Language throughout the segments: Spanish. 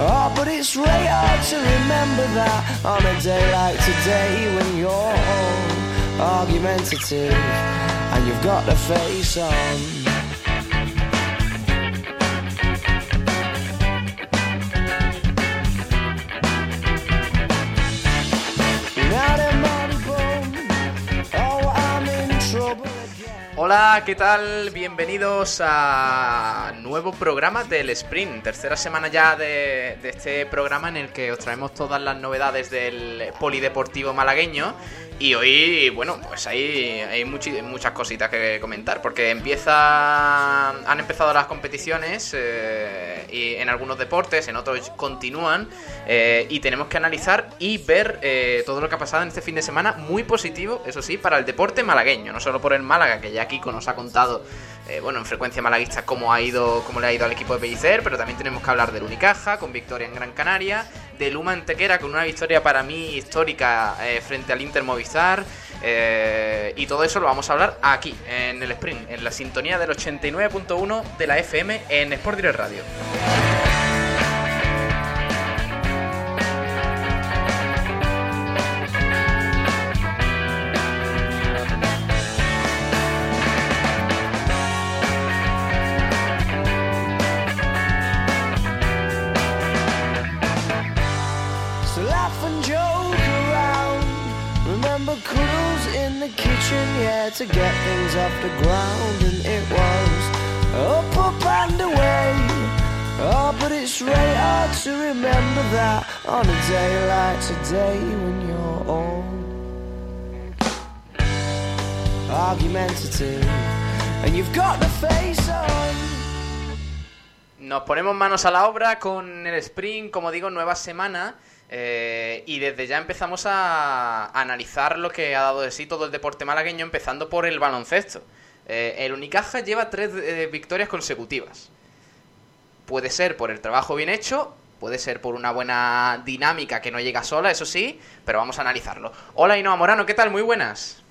Oh, but it's really hard to remember that on a day like today when you're argumentative and you've got the face on. Hola, ¿qué tal? Bienvenidos a nuevo programa del Sprint, tercera semana ya de, este programa en el que os traemos todas las novedades del polideportivo malagueño y hoy, bueno, pues hay, hay muchas cositas que comentar, porque empieza, han empezado las competiciones eh, y en algunos deportes, en otros continúan, eh, y tenemos que analizar y ver eh, todo lo que ha pasado en este fin de semana, muy positivo, eso sí, para el deporte malagueño, no solo por el Málaga, que ya Nos ha contado, bueno, en frecuencia malaguista cómo ha ido, cómo le ha ido al equipo de Pellicer, pero también tenemos que hablar del Unicaja, con victoria en Gran Canaria, de Luma Antequera con una victoria para mí histórica eh, frente al Inter Movistar. Eh, y todo eso lo vamos a hablar aquí, en el Sprint, en la sintonía del 89.1 de la FM en Sport Direct Radio. Off the ground, and it was up, up and away. Oh, but it's really hard to remember that on a day like today when you're all argumentative and you've got the face on. Nos ponemos manos a la obra con el sprint, como digo, nueva semana. Eh, y desde ya empezamos a, analizar lo que ha dado de sí todo el deporte malagueño, empezando por el baloncesto. Eh, el Unicaja lleva tres eh, victorias consecutivas. Puede ser por el trabajo bien hecho, puede ser por una buena dinámica que no llega sola, eso sí, pero vamos a analizarlo. Hola Inoa Morano, ¿qué tal? Muy buenas.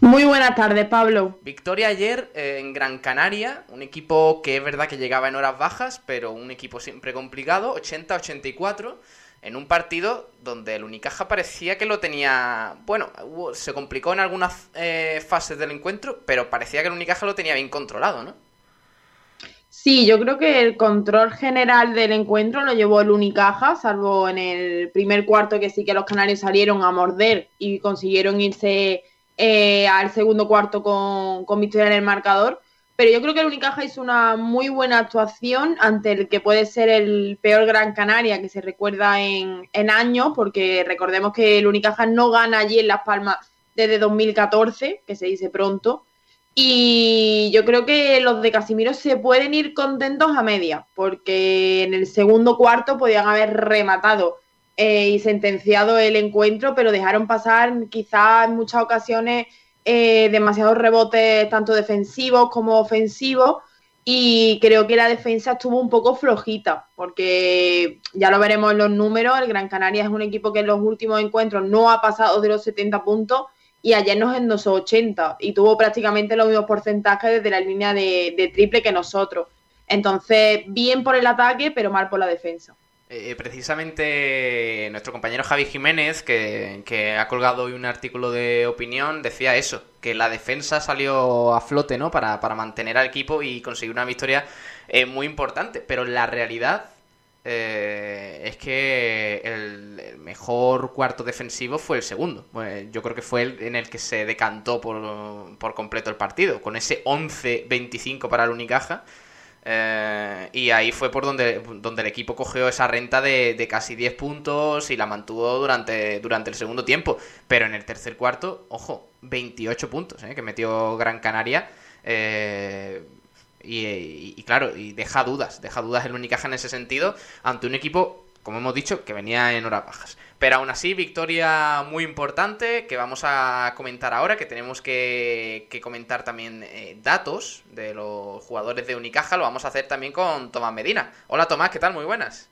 Muy buenas tardes, Pablo. Victoria ayer en Gran Canaria, un equipo que es verdad que llegaba en horas bajas, pero un equipo siempre complicado, 80-84 en un partido donde el Unicaja parecía que lo tenía. Bueno, se complicó en algunas eh, fases del encuentro, pero parecía que el Unicaja lo tenía bien controlado, ¿no? Sí, yo creo que el control general del encuentro lo llevó el Unicaja, salvo en el primer cuarto que sí que los canarios salieron a morder y consiguieron irse eh, al segundo cuarto con, con victoria en el marcador. Pero yo creo que el Unicaja hizo una muy buena actuación ante el que puede ser el peor Gran Canaria que se recuerda en, años, porque recordemos que el Unicaja no gana allí en Las Palmas desde 2014, que se dice pronto. Y yo creo que los de Casimiro se pueden ir contentos a media, porque en el segundo cuarto podían haber rematado eh, y sentenciado el encuentro, pero dejaron pasar quizás en muchas ocasiones eh, demasiados rebotes tanto defensivos como ofensivos y creo que la defensa estuvo un poco flojita porque ya lo veremos en los números, el Gran Canaria es un equipo que en los últimos encuentros no ha pasado de los 70 puntos y ayer nos endosó 80 y tuvo prácticamente los mismos porcentajes desde la línea de triple que nosotros. Entonces, bien por el ataque, pero mal por la defensa. Eh, precisamente nuestro compañero Javi Jiménez, que, ha colgado hoy un artículo de opinión, decía eso, que la defensa salió a flote, ¿no? Para, mantener al equipo y conseguir una victoria eh, muy importante. Pero la realidad eh, es que el, mejor cuarto defensivo fue el segundo. yo creo que fue el en el que se decantó por, por completo el partido, con ese 11-25 para el Unicaja eh, y ahí fue por donde, donde el equipo cogió esa renta de, casi 10 puntos y la mantuvo durante, durante el segundo tiempo. Pero en el tercer cuarto, ojo, 28 puntos eh, que metió Gran Canaria. Eh, y, claro, y deja dudas, deja dudas el Unicaja en ese sentido ante un equipo, como hemos dicho, que venía en horas bajas. Pero aún así, victoria muy importante que vamos a comentar ahora, que tenemos que, comentar también eh, datos de los jugadores de Unicaja. Lo vamos a hacer también con Tomás Medina. Hola Tomás, ¿qué tal? Muy buenas.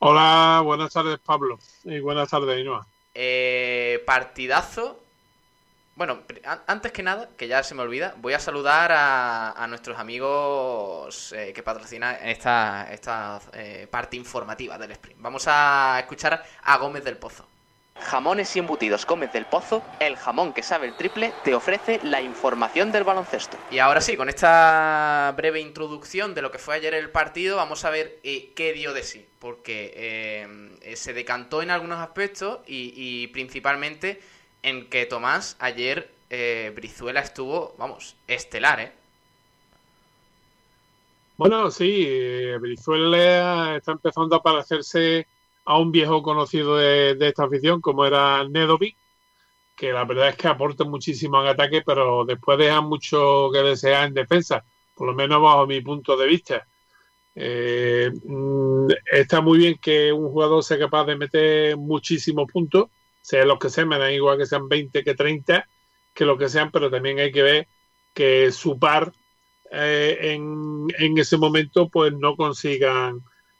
Hola, buenas tardes Pablo y buenas tardes Inoa. Eh, partidazo bueno, antes que nada, que ya se me olvida, voy a saludar a, nuestros amigos eh, que patrocinan esta, esta eh, parte informativa del sprint. Vamos a escuchar a Gómez del Pozo. Jamones y embutidos Gómez del Pozo, el jamón que sabe el triple, te ofrece la información del baloncesto. Y ahora sí, con esta breve introducción de lo que fue ayer el partido, vamos a ver eh, qué dio de sí. Porque se decantó en algunos aspectos y principalmente en que Tomás ayer eh, Brizuela estuvo, vamos, estelar, ¿eh? Bueno, sí, eh, Brizuela está empezando a parecerse a un viejo conocido de, esta afición, como era Nedovic, que la verdad es que aporta muchísimo en ataque, pero después deja mucho que desear en defensa, por lo menos bajo mi punto de vista. Eh, mm, está muy bien que un jugador sea capaz de meter muchísimos puntos, sea los que sean, me da igual que sean 20 que 30, que lo que sean, pero también hay que ver que su par eh, en, en, ese momento pues no consigan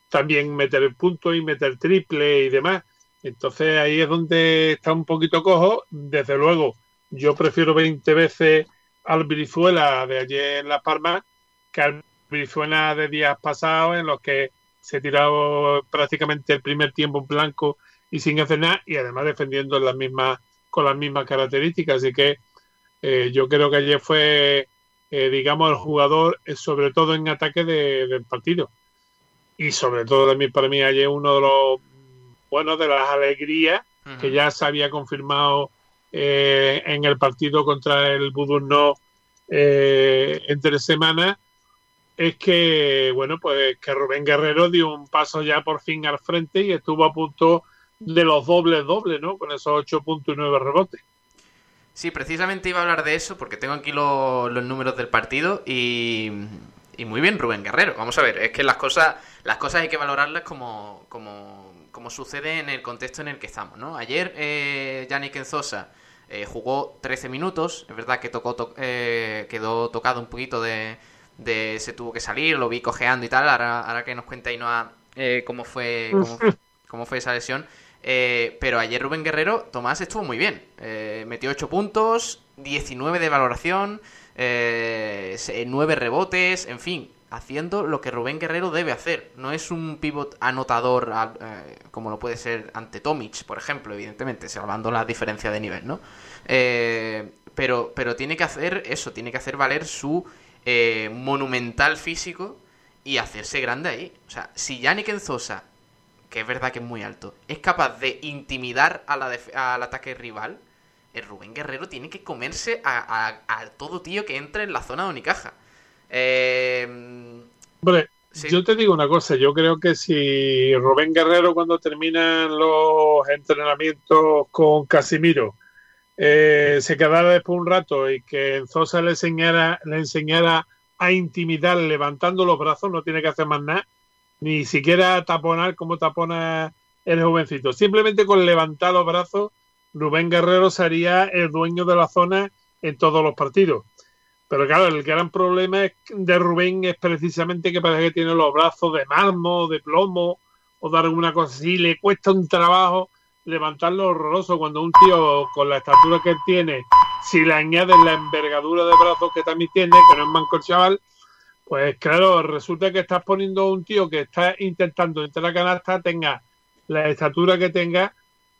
también meter el punto y meter triple y demás. Entonces ahí es donde está un poquito cojo. Desde luego, yo prefiero 20 veces al Brizuela de ayer en La Palma que al Brizuela de días pasados en los que se tirado prácticamente el primer tiempo en blanco y sin hacer nada y además defendiendo las mismas con las mismas características. Así que eh, yo creo que ayer fue, eh, digamos, el jugador, eh, sobre todo en ataque del partido. Y sobre todo también para mí ayer uno de los, bueno, de las alegrías que ya se había confirmado en el partido contra el Budurno entre semanas es que, bueno, pues que Rubén Guerrero dio un paso ya por fin al frente y estuvo a punto de los dobles dobles, ¿no? Con esos 8 puntos y 9 rebotes. Sí, precisamente iba a hablar de eso porque tengo aquí los números del partido y, y, muy bien Rubén Guerrero. Vamos a ver, es que las cosas, las cosas hay que valorarlas como, como, como sucede en el contexto en el que estamos, ¿no? Ayer eh, Yannick Enzosa eh, jugó 13 minutos, es verdad que tocó eh, quedó tocado un poquito de, de, se tuvo que salir, lo vi cojeando y tal, ahora, ahora que nos cuenta Inoa eh, cómo fue cómo, cómo fue esa lesión. Eh, pero ayer Rubén Guerrero, Tomás estuvo muy bien. Eh, metió 8 puntos, 19 de valoración, eh, 9 rebotes, en fin, haciendo lo que Rubén Guerrero debe hacer. No es un pivot anotador eh, como lo puede ser ante Tomic, por ejemplo, evidentemente, salvando la diferencia de nivel, ¿no? pero, pero tiene que hacer eso, tiene que hacer valer su monumental físico y hacerse grande ahí. O sea, si Yannick Enzosa que es verdad que es muy alto, es capaz de intimidar a la al ataque rival, el Rubén Guerrero tiene que comerse a, todo tío que entre en la zona de Unicaja. Eh, Hombre, yo te digo una cosa, yo creo que si Rubén Guerrero cuando terminan los entrenamientos con Casimiro eh, se quedara después un rato y que Enzosa le enseñara, le enseñara a intimidar levantando los brazos, no tiene que hacer más nada, ni siquiera taponar como tapona el jovencito. Simplemente con levantar los brazos, Rubén Guerrero sería el dueño de la zona en todos los partidos. Pero claro, el gran problema de Rubén es precisamente que parece que tiene los brazos de mármol, de plomo o de alguna cosa así. Le cuesta un trabajo levantarlo horroroso cuando un tío con la estatura que tiene, si le añades la envergadura de brazos que también tiene, que no es manco el chaval, pues claro, resulta que estás poniendo un tío que está intentando entrar a canasta, tenga la estatura que tenga,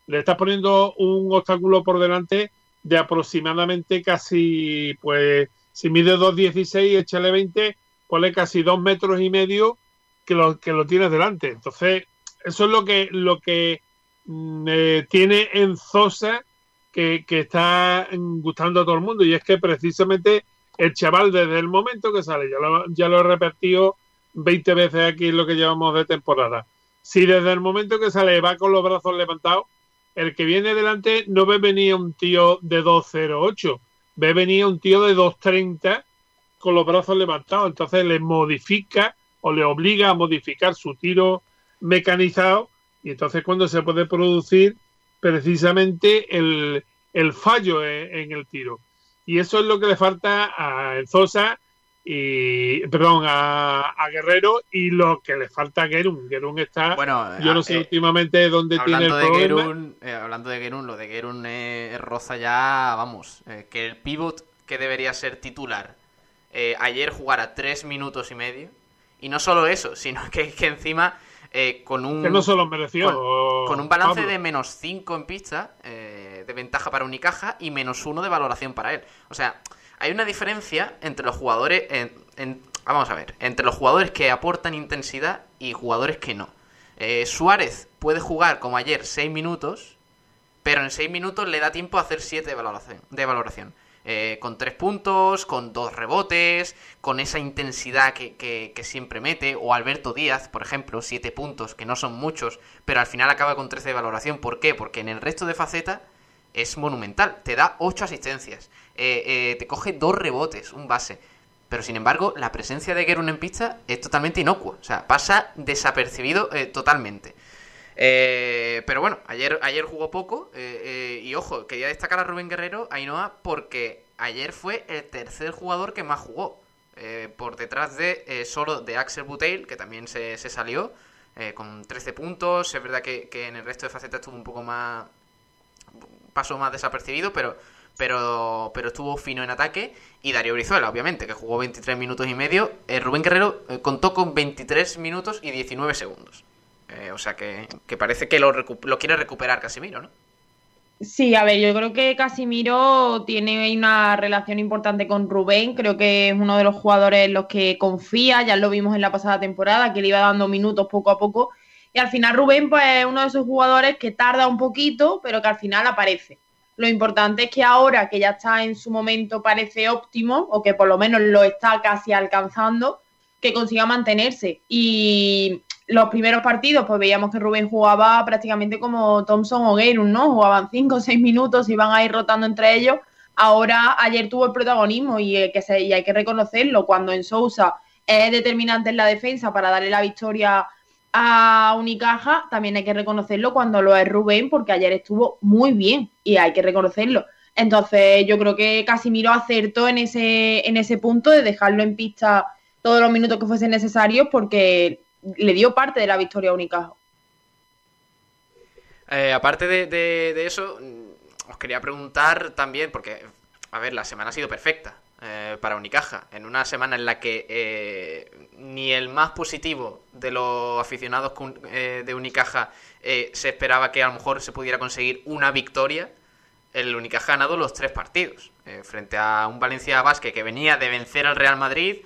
le estás poniendo un obstáculo por delante de aproximadamente casi, pues, si mide 2.16, échale 20, ponle casi dos metros y medio que lo, que lo tienes delante. Entonces, eso es lo que, lo que mm, eh, tiene en Zosa que, que está gustando a todo el mundo. Y es que precisamente el chaval desde el momento que sale, ya lo, ya lo he repetido 20 veces aquí lo que llevamos de temporada, si desde el momento que sale va con los brazos levantados, el que viene delante no ve venir un tío de 2.08, ve venir un tío de 2.30 con los brazos levantados, entonces le modifica o le obliga a modificar su tiro mecanizado y entonces cuando se puede producir precisamente el, fallo en, el tiro. Y eso es lo que le falta a Enzosa y perdón a, Guerrero y lo que le falta a Gerun. Gerun está, bueno, yo no sé eh, últimamente dónde tiene el de problema. Eh, hablando de Gerun, lo de Gerun es roza ya, vamos, eh, que el pivot que debería ser titular ayer jugara tres minutos y medio y no solo eso, sino que, que encima con un que no se lo mereció con, un balance de menos 5 en pista de ventaja para Unicaja y menos 1 de valoración para él. O sea, hay una diferencia entre los jugadores. En, vamos a ver, entre los jugadores que aportan intensidad y jugadores que no. Eh, Suárez puede jugar como ayer 6 minutos, pero en 6 minutos le da tiempo a hacer 7 de valoración. De valoración. Eh, con 3 puntos, con 2 rebotes, con esa intensidad que, que, siempre mete. O Alberto Díaz, por ejemplo, 7 puntos, que no son muchos, pero al final acaba con 13 de valoración. ¿Por qué? Porque en el resto de facetas es monumental. Te da 8 asistencias. Eh, eh, te coge dos rebotes, un base. Pero sin embargo, la presencia de Gerun en pista es totalmente inocua. O sea, pasa desapercibido eh, totalmente. pero bueno, ayer, ayer jugó poco. y ojo, quería destacar a Rubén Guerrero, Ainhoa, porque ayer fue el tercer jugador que más jugó. por detrás de solo de Axel Buteil, que también se, salió con 13 puntos. Es verdad que, que, en el resto de facetas estuvo un poco más. Pasó más desapercibido, pero pero, pero estuvo fino en ataque. Y Darío Brizuela, obviamente, que jugó 23 minutos y medio. Eh, Rubén Guerrero eh, contó con 23 minutos y 19 segundos. Eh, o sea que, parece que lo, lo, quiere recuperar Casimiro, ¿no? Sí, a ver, yo creo que Casimiro tiene una relación importante con Rubén. Creo que es uno de los jugadores en los que confía. Ya lo vimos en la pasada temporada, que le iba dando minutos poco a poco. Y al final Rubén, pues, es uno de esos jugadores que tarda un poquito, pero que al final aparece. Lo importante es que ahora que ya está en su momento parece óptimo, o que por lo menos lo está casi alcanzando, que consiga mantenerse. Y los primeros partidos, pues veíamos que Rubén jugaba prácticamente como Thompson o Gerun, ¿no? Jugaban cinco o seis minutos, iban a ir rotando entre ellos. Ahora, ayer tuvo el protagonismo y, eh, que y hay que reconocerlo. Cuando en Sousa es determinante en la defensa para darle la victoria a Unicaja, también hay que reconocerlo cuando lo es Rubén, porque ayer estuvo muy bien y hay que reconocerlo. Entonces, yo creo que Casimiro acertó en ese, en ese punto de dejarlo en pista todos los minutos que fuesen necesarios, porque le dio parte de la victoria a Unicaja. Eh, aparte de, eso, mm, os quería preguntar también, porque, a ver, la semana ha sido perfecta. Eh, para Unicaja, en una semana en la que eh, ni el más positivo de los aficionados eh, de Unicaja se esperaba que a lo mejor se pudiera conseguir una victoria, el Unicaja ha ganado los tres partidos, frente a un Valencia Basque que venía de vencer al Real Madrid,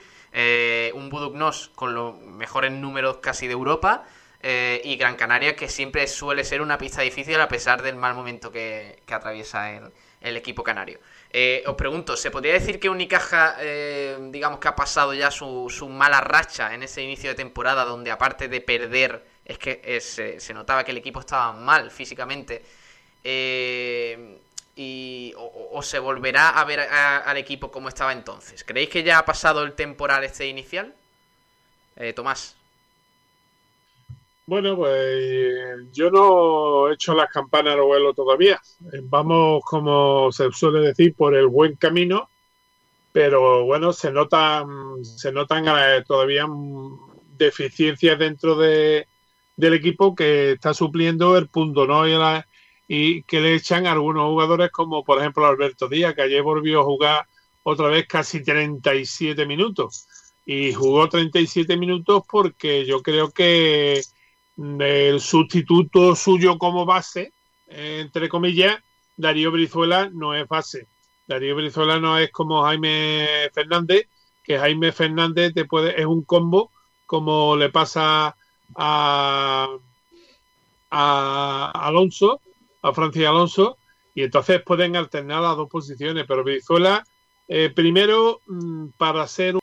un Buduknos con los mejores números casi de Europa, y Gran Canaria que siempre suele ser una pista difícil a pesar del mal momento que, atraviesa el equipo canario. Eh, os pregunto, ¿se podría decir que Unicaja, eh, digamos que ha pasado ya su, su, mala racha en ese inicio de temporada, donde aparte de perder, es que se notaba que el equipo estaba mal físicamente? Eh, y, o, se volverá a ver al equipo como estaba entonces? ¿Creéis que ya ha pasado el temporal este inicial? Tomás. Bueno, pues yo no he hecho las campanas al vuelo todavía. Vamos, como se suele decir, por el buen camino, pero bueno, se notan, se notan eh, todavía deficiencias dentro de, del equipo que está supliendo el punto, ¿no? Y, y que le echan algunos jugadores como por ejemplo Alberto Díaz, que ayer volvió a jugar otra vez casi 37 minutos. Y jugó 37 minutos porque yo creo que el sustituto suyo como base, entre comillas, Darío Brizuela no es base. Darío Brizuela no es como Jaime Fernández, que Jaime Fernández te puede, es un combo como le pasa a, a Alonso, a Francis Alonso, y entonces pueden alternar las dos posiciones, pero Brizuela, eh, primero, mm, para ser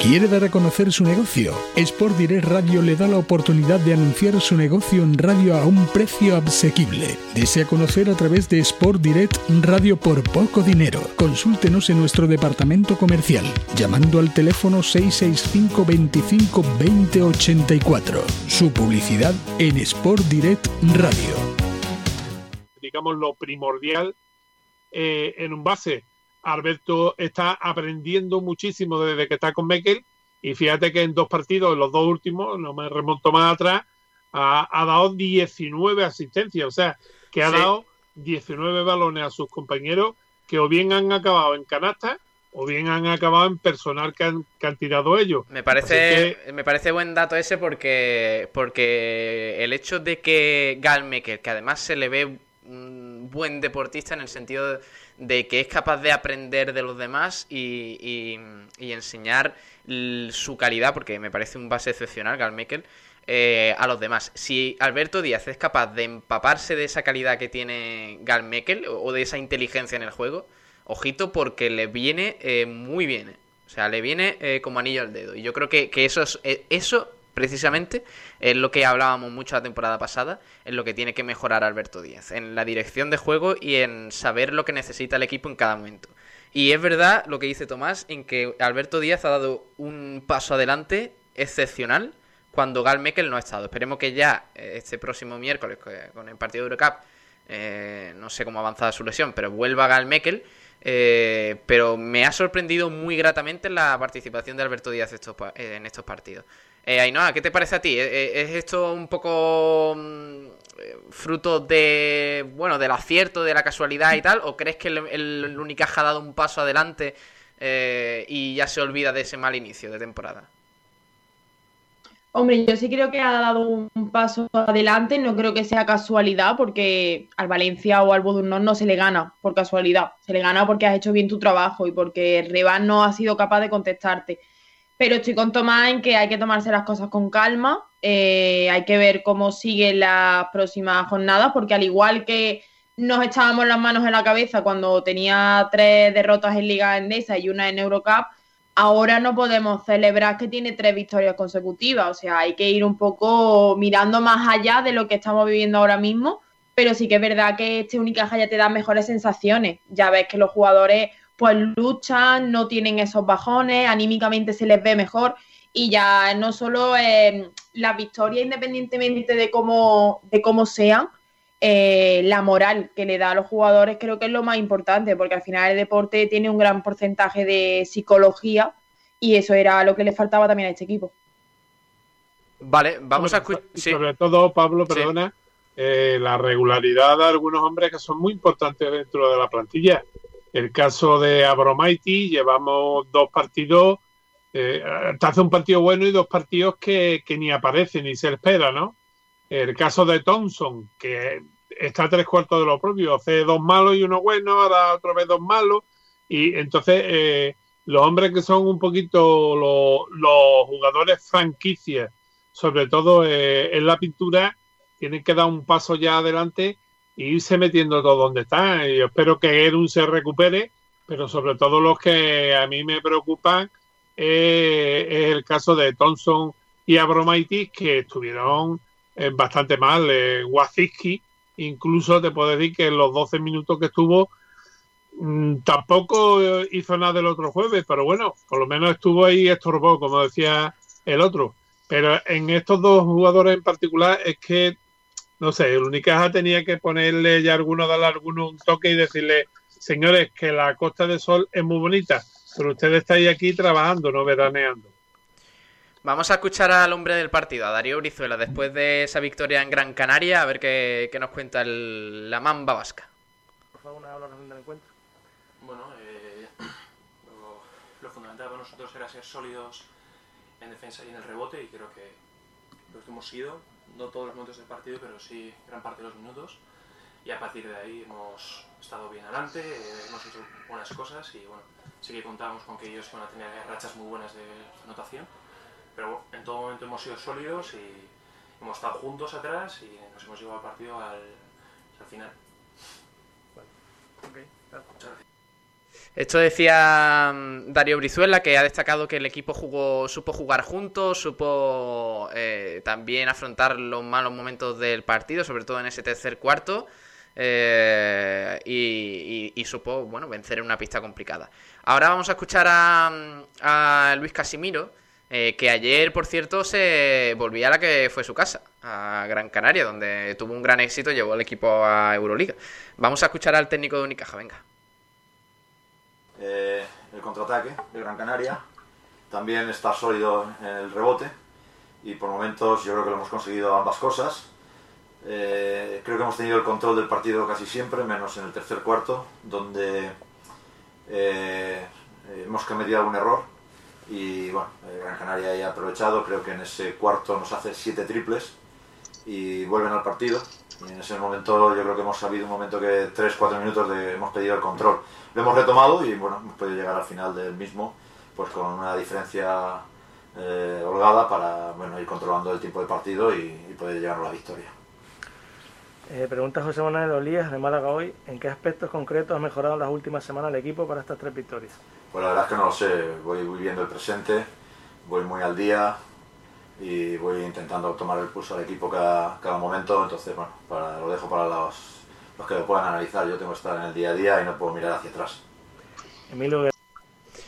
¿Quiere dar a conocer su negocio? Sport Direct Radio le da la oportunidad de anunciar su negocio en radio a un precio asequible. Desea conocer a través de Sport Direct Radio por poco dinero. Consúltenos en nuestro departamento comercial llamando al teléfono 665 25 20 84. Su publicidad en Sport Direct Radio. Digamos lo primordial eh, en un base Alberto está aprendiendo muchísimo desde que está con Mekel y fíjate que en dos partidos, en los dos últimos, no me remonto más atrás, ha, dado 19 asistencias, o sea, que ha dado 19 balones a sus compañeros que o bien han acabado en canasta o bien han acabado en personal que han, tirado ellos. Me parece, me parece buen dato ese porque, porque el hecho de que Gal Mekel, que además se le ve buen deportista en el sentido de que es capaz de aprender de los demás y, enseñar su calidad, porque me parece un base excepcional, Galmekel, eh, a los demás. Si Alberto Díaz es capaz de empaparse de esa calidad que tiene Galmekel o de esa inteligencia en el juego, ojito porque le viene eh, muy bien. Eh. O sea, le viene como anillo al dedo. Y yo creo que, que eso, es, eso precisamente es lo que hablábamos mucho la temporada pasada, es lo que tiene que mejorar Alberto Díaz, en la dirección de juego y en saber lo que necesita el equipo en cada momento. Y es verdad lo que dice Tomás, en que Alberto Díaz ha dado un paso adelante excepcional cuando Gal Mekel no ha estado. Esperemos que ya eh, este próximo miércoles con el partido de Eurocup, eh, no sé cómo ha avanzado su lesión, pero vuelva Gal Mekel. Eh, pero me ha sorprendido muy gratamente la participación de Alberto Díaz en estos partidos. Eh, Ainhoa, ¿qué te parece a ti? ¿E-, e-, ¿Es esto un poco mm, fruto de, bueno, del acierto, de la casualidad y tal? ¿O crees que el, Unicaja ha dado un paso adelante eh, y ya se olvida de ese mal inicio de temporada? Hombre, yo sí creo que ha dado un paso adelante, no creo que sea casualidad, porque al Valencia o al Bodurnón no se le gana por casualidad, se le gana porque has hecho bien tu trabajo y porque Revan no ha sido capaz de contestarte pero estoy con Tomás en que hay que tomarse las cosas con calma, eh, hay que ver cómo siguen las próximas jornadas, porque al igual que nos echábamos las manos en la cabeza cuando tenía tres derrotas en Liga Endesa y una en Eurocup, ahora no podemos celebrar que tiene tres victorias consecutivas, o sea, hay que ir un poco mirando más allá de lo que estamos viviendo ahora mismo, pero sí que es verdad que este Unicaja ya te da mejores sensaciones, ya ves que los jugadores pues luchan, no tienen esos bajones, anímicamente se les ve mejor y ya no solo eh, la victoria independientemente de cómo, de cómo sean, eh, la moral que le da a los jugadores creo que es lo más importante, porque al final el deporte tiene un gran porcentaje de psicología y eso era lo que le faltaba también a este equipo. Vale, vamos a escuchar. Sobre todo, Pablo, perdona, eh, la regularidad de algunos hombres que son muy importantes dentro de la plantilla. El caso de Abromaiti, llevamos dos partidos, eh, hace un partido bueno y dos partidos que, ni aparecen ni se espera, ¿no? El caso de Thompson, que está a tres cuartos de lo propio, hace dos malos y uno bueno, ahora otra vez dos malos, y entonces eh, los hombres que son un poquito los, jugadores franquicias, sobre todo eh, en la pintura, tienen que dar un paso ya adelante irse metiendo todo donde está. Y yo espero que Erun se recupere, pero sobre todo los que a mí me preocupan es el caso de Thompson y Abromaitis, que estuvieron eh, bastante mal. Eh, incluso te puedo decir que en los 12 minutos que estuvo, mm, tampoco hizo nada el otro jueves, pero bueno, por lo menos estuvo ahí estorbó, como decía el otro. Pero en estos dos jugadores en particular es que no sé, el Unicaja tenía que ponerle ya alguno, darle alguno un toque y decirle, señores, que la Costa del Sol es muy bonita, pero ustedes estáis aquí trabajando, no veraneando. Vamos a escuchar al hombre del partido, a Darío Brizuela, después de esa victoria en Gran Canaria, a ver qué, nos cuenta la mamba vasca. Por favor, una del encuentro. Bueno, eh, lo, fundamental para nosotros era ser sólidos en defensa y en el rebote, y creo que lo hemos sido no todos los minutos del partido, pero sí gran parte de los minutos. Y a partir de ahí hemos estado bien adelante, eh, hemos hecho buenas cosas y bueno, sí que contábamos con que ellos iban a tener rachas muy buenas de anotación. Pero en todo momento hemos sido sólidos y hemos estado juntos atrás y nos hemos llevado al partido al, final. Esto decía mm, Darío Brizuela, que ha destacado que el equipo jugó, supo jugar juntos, supo eh, también afrontar los malos momentos del partido, sobre todo en ese tercer cuarto, eh, y, supo bueno, vencer en una pista complicada. Ahora vamos a escuchar a, Luis Casimiro, eh, que ayer, por cierto, se volvía a la que fue su casa, a Gran Canaria, donde tuvo un gran éxito, llevó al equipo a Euroliga. Vamos a escuchar al técnico de Unicaja, venga. Eh, el contraataque de Gran Canaria, también está sólido en el rebote. Y por momentos yo creo que lo hemos conseguido ambas cosas. Eh, creo que hemos tenido el control del partido casi siempre, menos en el tercer cuarto, donde eh, hemos cometido algún error. Y bueno, Gran Canaria ha aprovechado, creo que en ese cuarto nos hace siete triples y vuelven al partido. Y en ese momento yo creo que hemos sabido un momento que 3-4 minutos de, hemos pedido el control lo hemos retomado y bueno, hemos podido llegar al final del mismo pues con una diferencia eh, holgada para bueno, ir controlando el tiempo de partido y, poder llegar a la victoria. Eh, pregunta José Manuel Olías de Málaga hoy, ¿en qué aspectos concretos ha mejorado en las últimas semanas el equipo para estas tres victorias? Pues la verdad es que no lo sé, voy viviendo el presente, voy muy al día y voy intentando tomar el pulso al equipo cada, cada momento, entonces bueno, para, lo dejo para los los que lo puedan analizar. Yo tengo que estar en el día a día y no puedo mirar hacia atrás.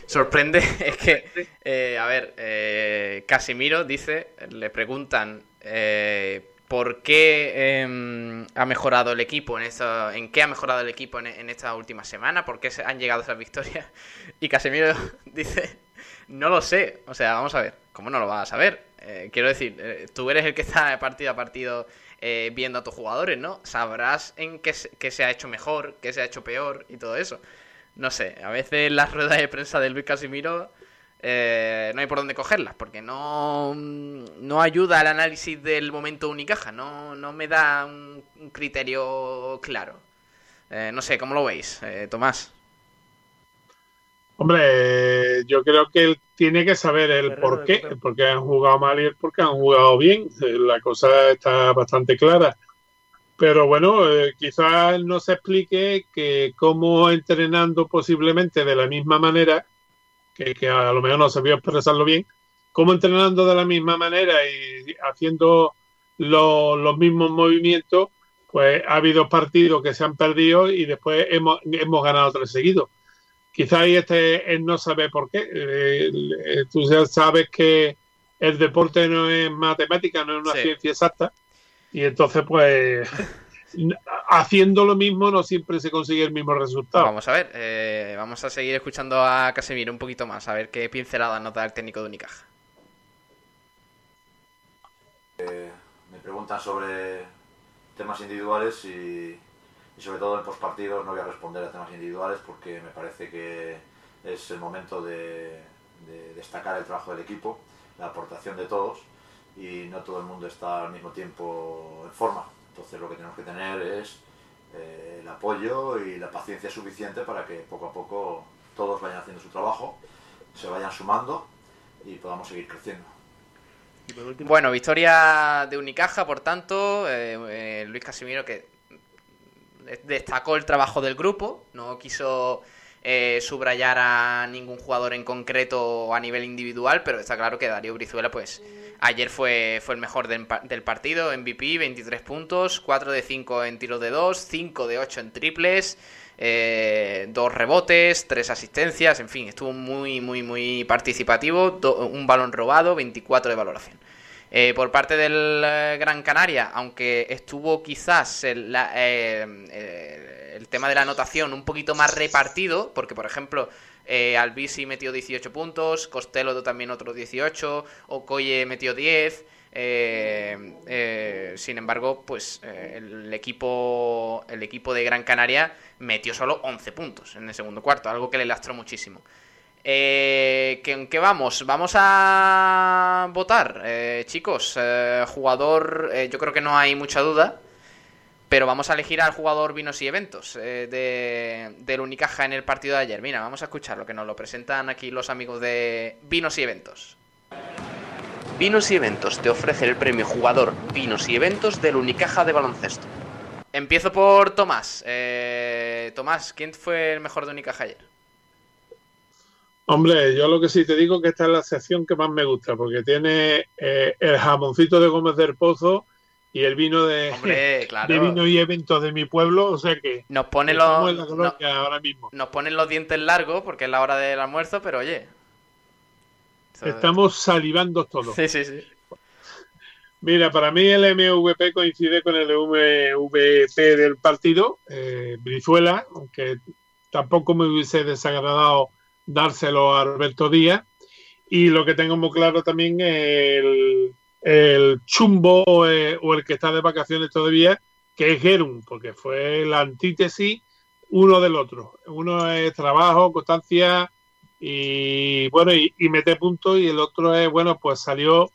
Sorprende, es que, eh, a ver, eh, Casimiro dice, le preguntan eh, por qué em, ha mejorado el equipo en esta, en qué ha mejorado el equipo en, esta última semana, por qué se han llegado esas victorias. Y Casimiro dice, no lo sé, o sea, vamos a ver, ¿cómo no lo vas a saber? Quiero decir, tú eres el que está partido a partido eh, viendo a tus jugadores, ¿no? Sabrás en qué, se ha hecho mejor, qué se ha hecho peor y todo eso. No sé, a veces las ruedas de prensa de Luis Casimiro eh, no hay por dónde cogerlas, porque no, no ayuda al análisis del momento Unicaja, no, no me da un, criterio claro. Eh, no sé, ¿cómo lo veis, Tomás? Hombre, yo creo que él tiene que saber el por qué, el por qué han jugado mal y el por qué han jugado bien. Eh, la cosa está bastante clara. Pero bueno, eh, quizás no se explique que cómo entrenando posiblemente de la misma manera, que, a lo mejor no sabía expresarlo bien, cómo entrenando de la misma manera y haciendo los mismos movimientos, pues ha habido partidos que se han perdido y después hemos, hemos ganado tres seguidos quizá ahí este él no sabe por qué. Eh, eh, tú ya sabes que el deporte no es matemática, no es una ciencia exacta. Y entonces, pues, haciendo lo mismo no siempre se consigue el mismo resultado. Vamos a ver, eh, vamos a seguir escuchando a Casemiro un poquito más, a ver qué pincelada nos da el técnico de Unicaja. me preguntan sobre temas individuales y y sobre todo en postpartidos no voy a responder a temas individuales porque me parece que es el momento de, destacar el trabajo del equipo, la aportación de todos y no todo el mundo está al mismo tiempo en forma. Entonces lo que tenemos que tener es eh, el apoyo y la paciencia suficiente para que poco a poco todos vayan haciendo su trabajo, se vayan sumando y podamos seguir creciendo. Bueno, victoria de Unicaja, por tanto, eh, eh, Luis Casimiro que destacó el trabajo del grupo, no quiso eh, subrayar a ningún jugador en concreto a nivel individual, pero está claro que Darío Brizuela, pues ayer fue, fue el mejor del, partido, MVP, 23 puntos, 4 de 5 en tiros de 2, 5 de 8 en triples, eh, dos rebotes, tres asistencias, en fin, estuvo muy, muy, muy participativo, un balón robado, 24 de valoración. Eh, por parte del eh, Gran Canaria, aunque estuvo quizás el, eh, el, tema de la anotación un poquito más repartido, porque por ejemplo Albisi metió 18 puntos, Costello también otros 18, Okoye metió 10. sin embargo, pues el equipo el equipo de Gran Canaria metió solo 11 puntos en el segundo cuarto, algo que le lastró muchísimo. Eh, ¿En qué vamos? Vamos a votar, eh, chicos. Eh, jugador, eh, yo creo que no hay mucha duda, pero vamos a elegir al jugador Vinos y Eventos de, del Unicaja en el partido de ayer. Mira, vamos a escuchar lo que nos lo presentan aquí los amigos de Vinos y Eventos. Vinos y Eventos te ofrece el premio jugador Vinos y Eventos del Unicaja de baloncesto. Empiezo por Tomás. Tomás, ¿quién fue el mejor de Unicaja ayer? Hombre, yo lo que sí te digo que esta es la sección que más me gusta, porque tiene eh, el jamoncito de Gómez del Pozo y el vino de, de vino y eventos de mi pueblo, o sea que nos pone los ahora mismo. Nos ponen los dientes largos porque es la hora del almuerzo, pero oye. Estamos salivando todos. Sí, sí, sí. Mira, para mí el MVP coincide con el MVP del partido, eh, Brizuela, aunque tampoco me hubiese desagradado dárselo a Alberto Díaz. Y lo que tengo muy claro también es el, chumbo eh, o el que está de vacaciones todavía, que es Gerum, porque fue la antítesis uno del otro. Uno es trabajo, constancia y bueno, y, y mete puntos, y el otro es, bueno, pues salió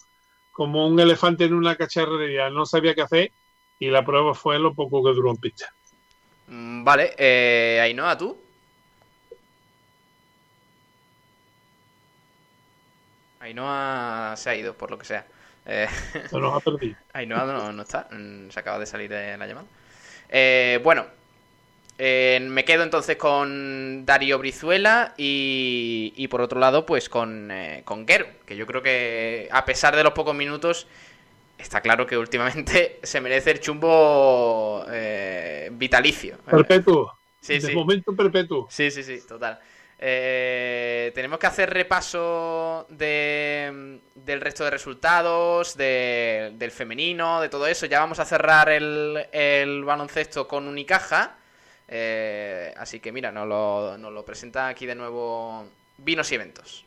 como un elefante en una cacharrería, no sabía qué hacer y la prueba fue lo poco que duró en pista. Mm, vale, eh, Ainhoa, ¿tú? Ainhoa se ha ido, por lo que sea. Eh, se nos ha perdido. Ainhoa no, no está, mm, se acaba de salir de la llamada. Eh, bueno, eh, me quedo entonces con Darío Brizuela y, por otro lado, pues con, eh, con Gero, que yo creo que a pesar de los pocos minutos, está claro que últimamente se merece el chumbo eh, vitalicio. Perpetuo. Sí, de momento perpetuo. Sí, sí, sí, total. Tenemos que hacer repaso de, del resto de resultados, del femenino, de todo eso. Ya vamos a cerrar el, el baloncesto con Unicaja. Eh, así que mira, nos lo, nos lo presenta aquí de nuevo Vinos y Eventos.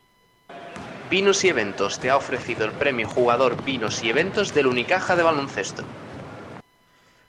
Vinos y Eventos te ha ofrecido el premio Jugador Vinos y Eventos del Unicaja de baloncesto.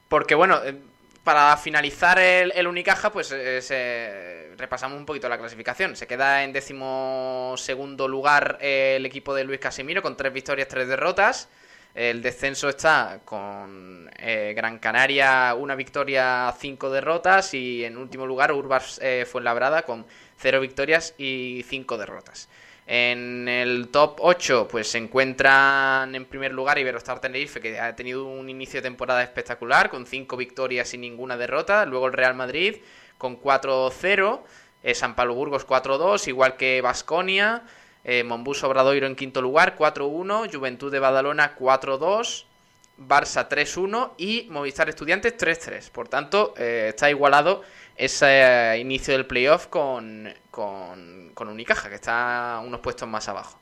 Porque bueno, eh, para finalizar el, Unicaja, pues eh, repasamos un poquito la clasificación. Se queda en décimo segundo lugar el equipo de Luis Casimiro con tres victorias, tres derrotas. El descenso está con eh, Gran Canaria una victoria, cinco derrotas y en último lugar Urbas eh, Fuenlabrada con cero victorias y cinco derrotas. En el top 8 pues se encuentran en primer lugar Iberostar Tenerife que ha tenido un inicio de temporada espectacular con cinco victorias y ninguna derrota. Luego el Real Madrid con 4-0, eh, San Pablo Burgos 4-2, igual que Basconia. Eh, Monbus Obradoiro en quinto lugar, 4-1. Juventud de Badalona, 4-2. Barça 3-1 y Movistar Estudiantes 3-3. Por tanto, eh, está igualado ese inicio del playoff con, con, Unicaja, que está unos puestos más abajo.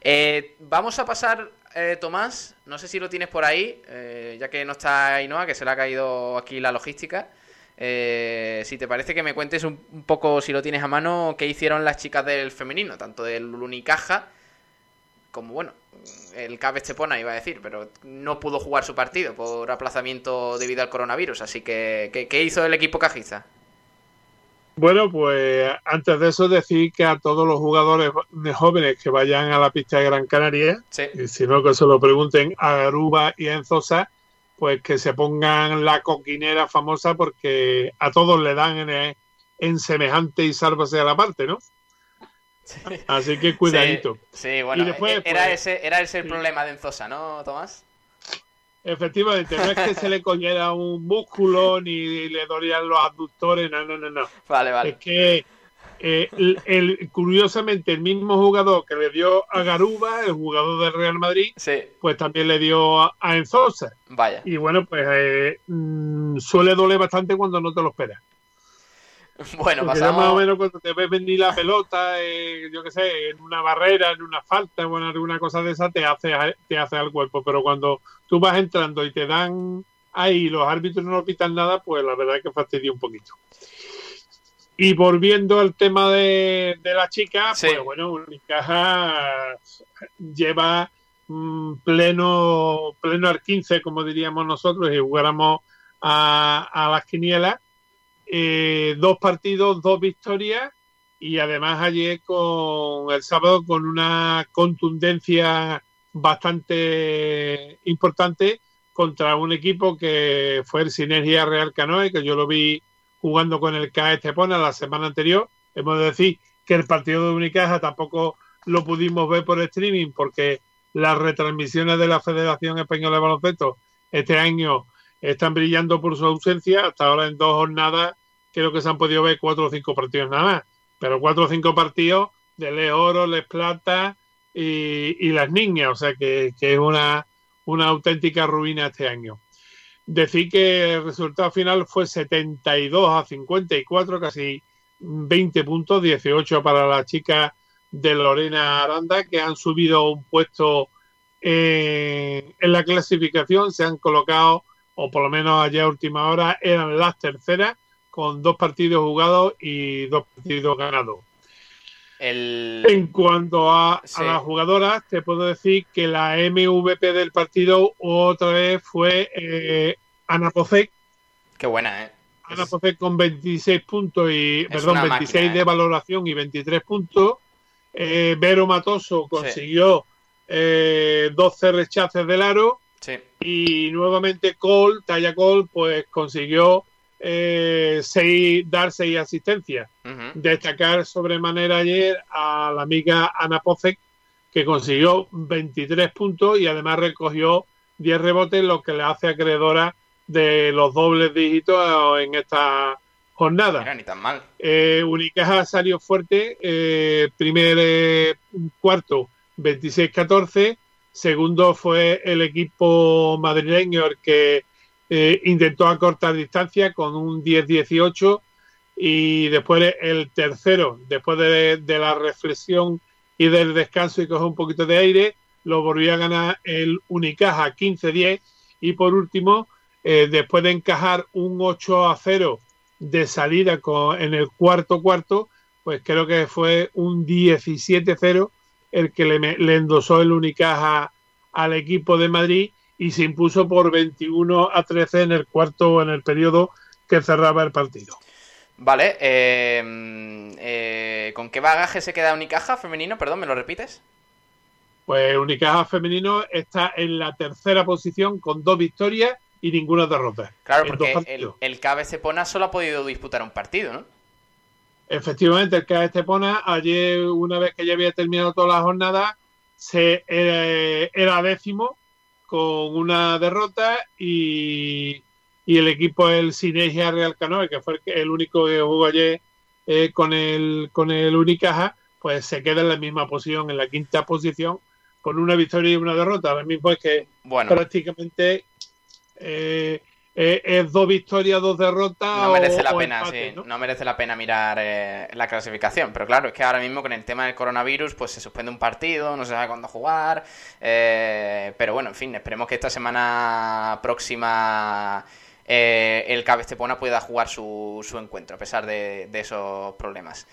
Eh, vamos a pasar, Tomás, no sé si lo tienes por ahí, ya que no está Ainhoa, que se le ha caído aquí la logística. Eh, si te parece que me cuentes un, poco, si lo tienes a mano, qué hicieron las chicas del femenino, tanto del Unicaja como, bueno, el CAB Estepona iba a decir, pero no pudo jugar su partido por aplazamiento debido al coronavirus. Así que, ¿qué, hizo el equipo cajiza? Bueno, pues antes de eso decir que a todos los jugadores jóvenes que vayan a la pista de Gran Canaria, y si no que se lo pregunten a Aruba y a Enzosa, pues que se pongan la coquinera famosa porque a todos le dan en, semejante y sálvase a la parte, ¿no? Así que cuidadito. Sí, bueno, era, pues, ese, era ese el problema de Enzosa, ¿no, Tomás? Efectivamente, no es que se le cogiera un músculo ni le dolían los abductores, no, no, no, no. Vale, vale. Es que eh, el, curiosamente, el mismo jugador que le dio a Garuba, el jugador del Real Madrid, pues también le dio a, Enzosa. Vaya. Y bueno, pues eh, mm, suele doler bastante cuando no te lo esperas. Bueno, pasamos... más o menos cuando te ves venir la pelota, eh, yo qué sé, en una barrera, en una falta o en alguna cosa de esa, te hace, te hace al cuerpo. Pero cuando tú vas entrando y te dan ahí y los árbitros no pitan nada, pues la verdad es que fastidia un poquito. Y volviendo al tema de, la chica, pues bueno, Unicaja lleva mm, pleno, pleno al 15, como diríamos nosotros, y jugáramos a, las quinielas. Eh, dos partidos, dos victorias, y además ayer con el sábado con una contundencia bastante importante contra un equipo que fue el Sinergia Real Canoe, que yo lo vi jugando con el CAE Estepona la semana anterior. Hemos de decir que el partido de Unicaja tampoco lo pudimos ver por streaming porque las retransmisiones de la Federación Española de Baloncesto este año están brillando por su ausencia. Hasta ahora en dos jornadas creo que se han podido ver cuatro o cinco partidos nada más. Pero cuatro o cinco partidos de Les Oro, Les Plata y, Las Niñas, o sea que, es una, una auténtica ruina este año. Decir que el resultado final fue 72 a 54, casi 20 puntos, 18 para las chicas de Lorena Aranda, que han subido un puesto en la clasificación, se han colocado, o por lo menos allá a última hora, eran las terceras, con dos partidos jugados y dos partidos ganados. En cuanto a, las jugadoras, te puedo decir que la MVP del partido otra vez fue eh, Ana Pocek. Qué buena, ¿eh? Ana Pocek con 26 puntos y, perdón, 26 de ¿eh? valoración y 23 puntos. Eh, Vero Matoso consiguió 12 rechaces del aro. Y nuevamente Cole, Taya Cole, pues consiguió eh, seis, dar seis asistencias. Destacar sobremanera ayer a la amiga Ana Pocek, que consiguió 23 puntos y además recogió 10 rebotes, lo que le hace acreedora de los dobles dígitos en esta jornada. ni tan mal. Eh, Unicaja salió fuerte, eh, primer eh, cuarto 26-14, segundo fue el equipo madrileño el que eh, intentó acortar distancia con un 10-18 y después el tercero, después de, la reflexión y del descanso y coger un poquito de aire, lo volvió a ganar el Unicaja 15-10 y por último, eh, después de encajar un 8 0 de salida con, en el cuarto cuarto, pues creo que fue un 17-0 el que le, le endosó el Unicaja al equipo de Madrid y se impuso por 21 a 13 en el cuarto en el periodo que cerraba el partido. Vale, eh, eh, ¿con qué bagaje se queda Unicaja femenino? Perdón, ¿me lo repites? Pues Unicaja femenino está en la tercera posición con dos victorias y ninguna derrota. Claro, porque el, el KB Cepona solo ha podido disputar un partido, ¿no? Efectivamente, el KB Cepona ayer, una vez que ya había terminado toda la jornada, se, eh, era décimo con una derrota y, el equipo el Sinergia Real Canoe, que fue el, único que jugó ayer eh, con el con el Unicaja, pues se queda en la misma posición, en la quinta posición, con una victoria y una derrota. Ahora mismo es que prácticamente eh, eh, es dos victorias, dos derrotas. No merece la pena, sí. ¿no? merece la pena mirar eh, la clasificación. Pero claro, es que ahora mismo con el tema del coronavirus, pues se suspende un partido, no se sabe cuándo jugar. Eh, pero bueno, en fin, esperemos que esta semana próxima el Cabe Estepona pueda jugar su, su encuentro, a pesar de, esos problemas.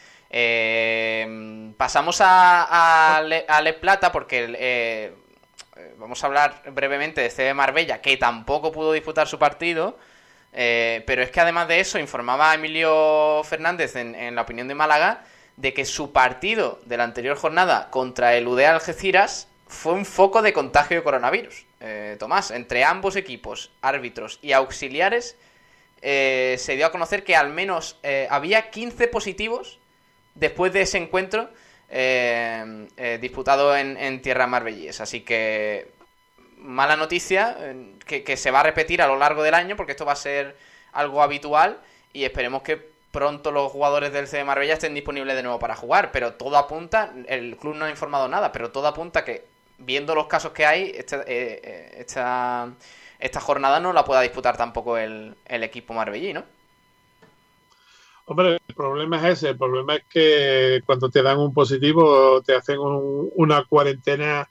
pasamos a, a, Le, Plata porque vamos a hablar brevemente de CB Marbella, que tampoco pudo disputar su partido. Eh, pero es que además de eso, informaba Emilio Fernández en, la opinión de Málaga de que su partido de la anterior jornada contra el UDE Algeciras fue un foco de contagio de coronavirus. Eh, Tomás, entre ambos equipos, árbitros y auxiliares, se dio a conocer que al menos había 15 positivos después de ese encuentro eh, eh, disputado en, tierra marbellíes. Así que mala noticia que, se va a repetir a lo largo del año porque esto va a ser algo habitual y esperemos que pronto los jugadores del CD Marbella estén disponibles de nuevo para jugar. Pero todo apunta, el club no ha informado nada, pero todo apunta que viendo los casos que hay, esta, eh, esta, esta jornada no la pueda disputar tampoco el, el equipo marbellí, ¿no? Hombre, el problema es ese. El problema es que cuando te dan un positivo, te hacen una cuarentena,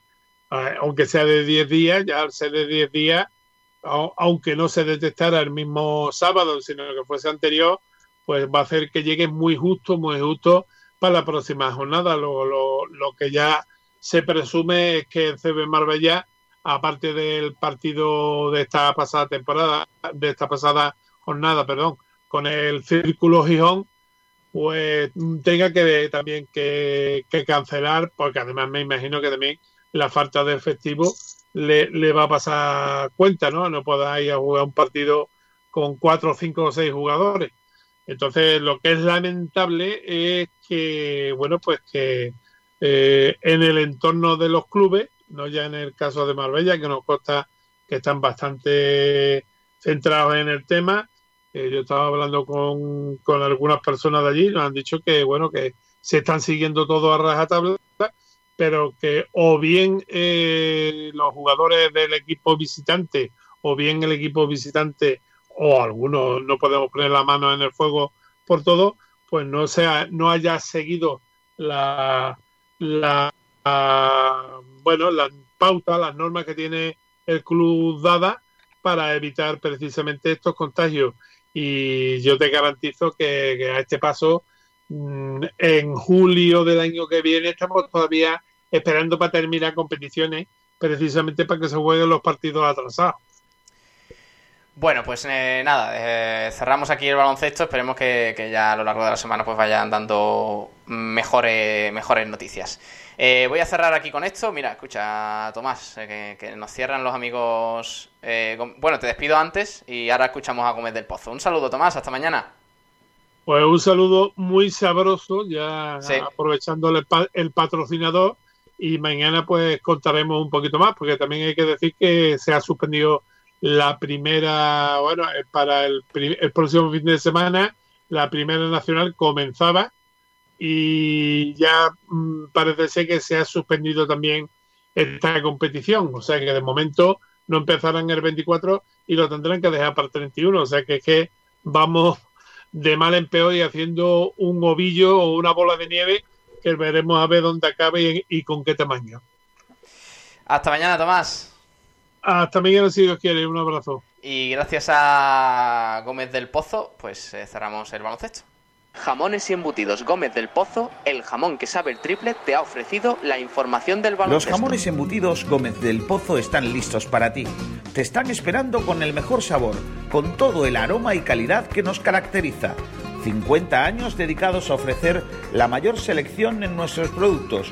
eh, aunque sea de 10 días, ya al ser de 10 días, aunque no se detectara el mismo sábado, sino que fuese anterior, pues va a hacer que llegue muy justo, muy justo para la próxima jornada. Lo, lo que ya se presume es que el CB Marbella, aparte del partido de esta pasada temporada, de esta pasada jornada, perdón, con el Círculo Gijón, pues tenga que también que, cancelar, porque además me imagino que también la falta de efectivo le, va a pasar cuenta, ¿no? No pueda ir a jugar un partido con cuatro, cinco o seis jugadores. Entonces, lo que es lamentable es que, bueno, pues que eh, en el entorno de los clubes, no ya en el caso de Marbella, que nos consta que están bastante centrados en el tema, yo estaba hablando con, algunas personas de allí, nos han dicho que, bueno, que se están siguiendo todo a rajatabla, pero que o bien eh, los jugadores del equipo visitante o bien el equipo visitante o algunos no podemos poner la mano en el fuego por todo, pues no sea, no haya seguido la, la, bueno, las pautas, las normas que tiene el club dada para evitar precisamente estos contagios. Y yo te garantizo que, a este paso, mm, en julio del año que viene, estamos todavía esperando para terminar competiciones, precisamente para que se jueguen los partidos atrasados. Bueno, pues eh, nada, eh, cerramos aquí el baloncesto. Esperemos que, ya a lo largo de la semana pues vayan dando mejores, mejores noticias. Eh, voy a cerrar aquí con esto. Mira, escucha, Tomás, que, nos cierran los amigos. bueno, te despido antes y ahora escuchamos a Gómez del Pozo. Un saludo, Tomás, hasta mañana. Pues un saludo muy sabroso, ya aprovechando el patrocinador. Y mañana pues contaremos un poquito más, porque también hay que decir que se ha suspendido la primera, bueno, eh, para el, el próximo fin de semana, la primera nacional comenzaba y ya mm, parece ser que se ha suspendido también esta competición. O sea que de momento no empezarán el 24 y lo tendrán que dejar para el 31. O sea que es que vamos de mal en peor y haciendo un ovillo o una bola de nieve que veremos a ver dónde acabe y con qué tamaño. Hasta mañana, Tomás. Hasta mañana, si Dios quiere. Un abrazo. Y gracias a Gómez del Pozo, pues eh, cerramos el baloncesto. Jamones y embutidos Gómez del Pozo, el jamón que sabe el triple, te ha ofrecido la información del baloncesto. Los jamones embutidos Gómez del Pozo están listos para ti. Te están esperando con el mejor sabor, con todo el aroma y calidad que nos caracteriza. 50 años dedicados a ofrecer la mayor selección en nuestros productos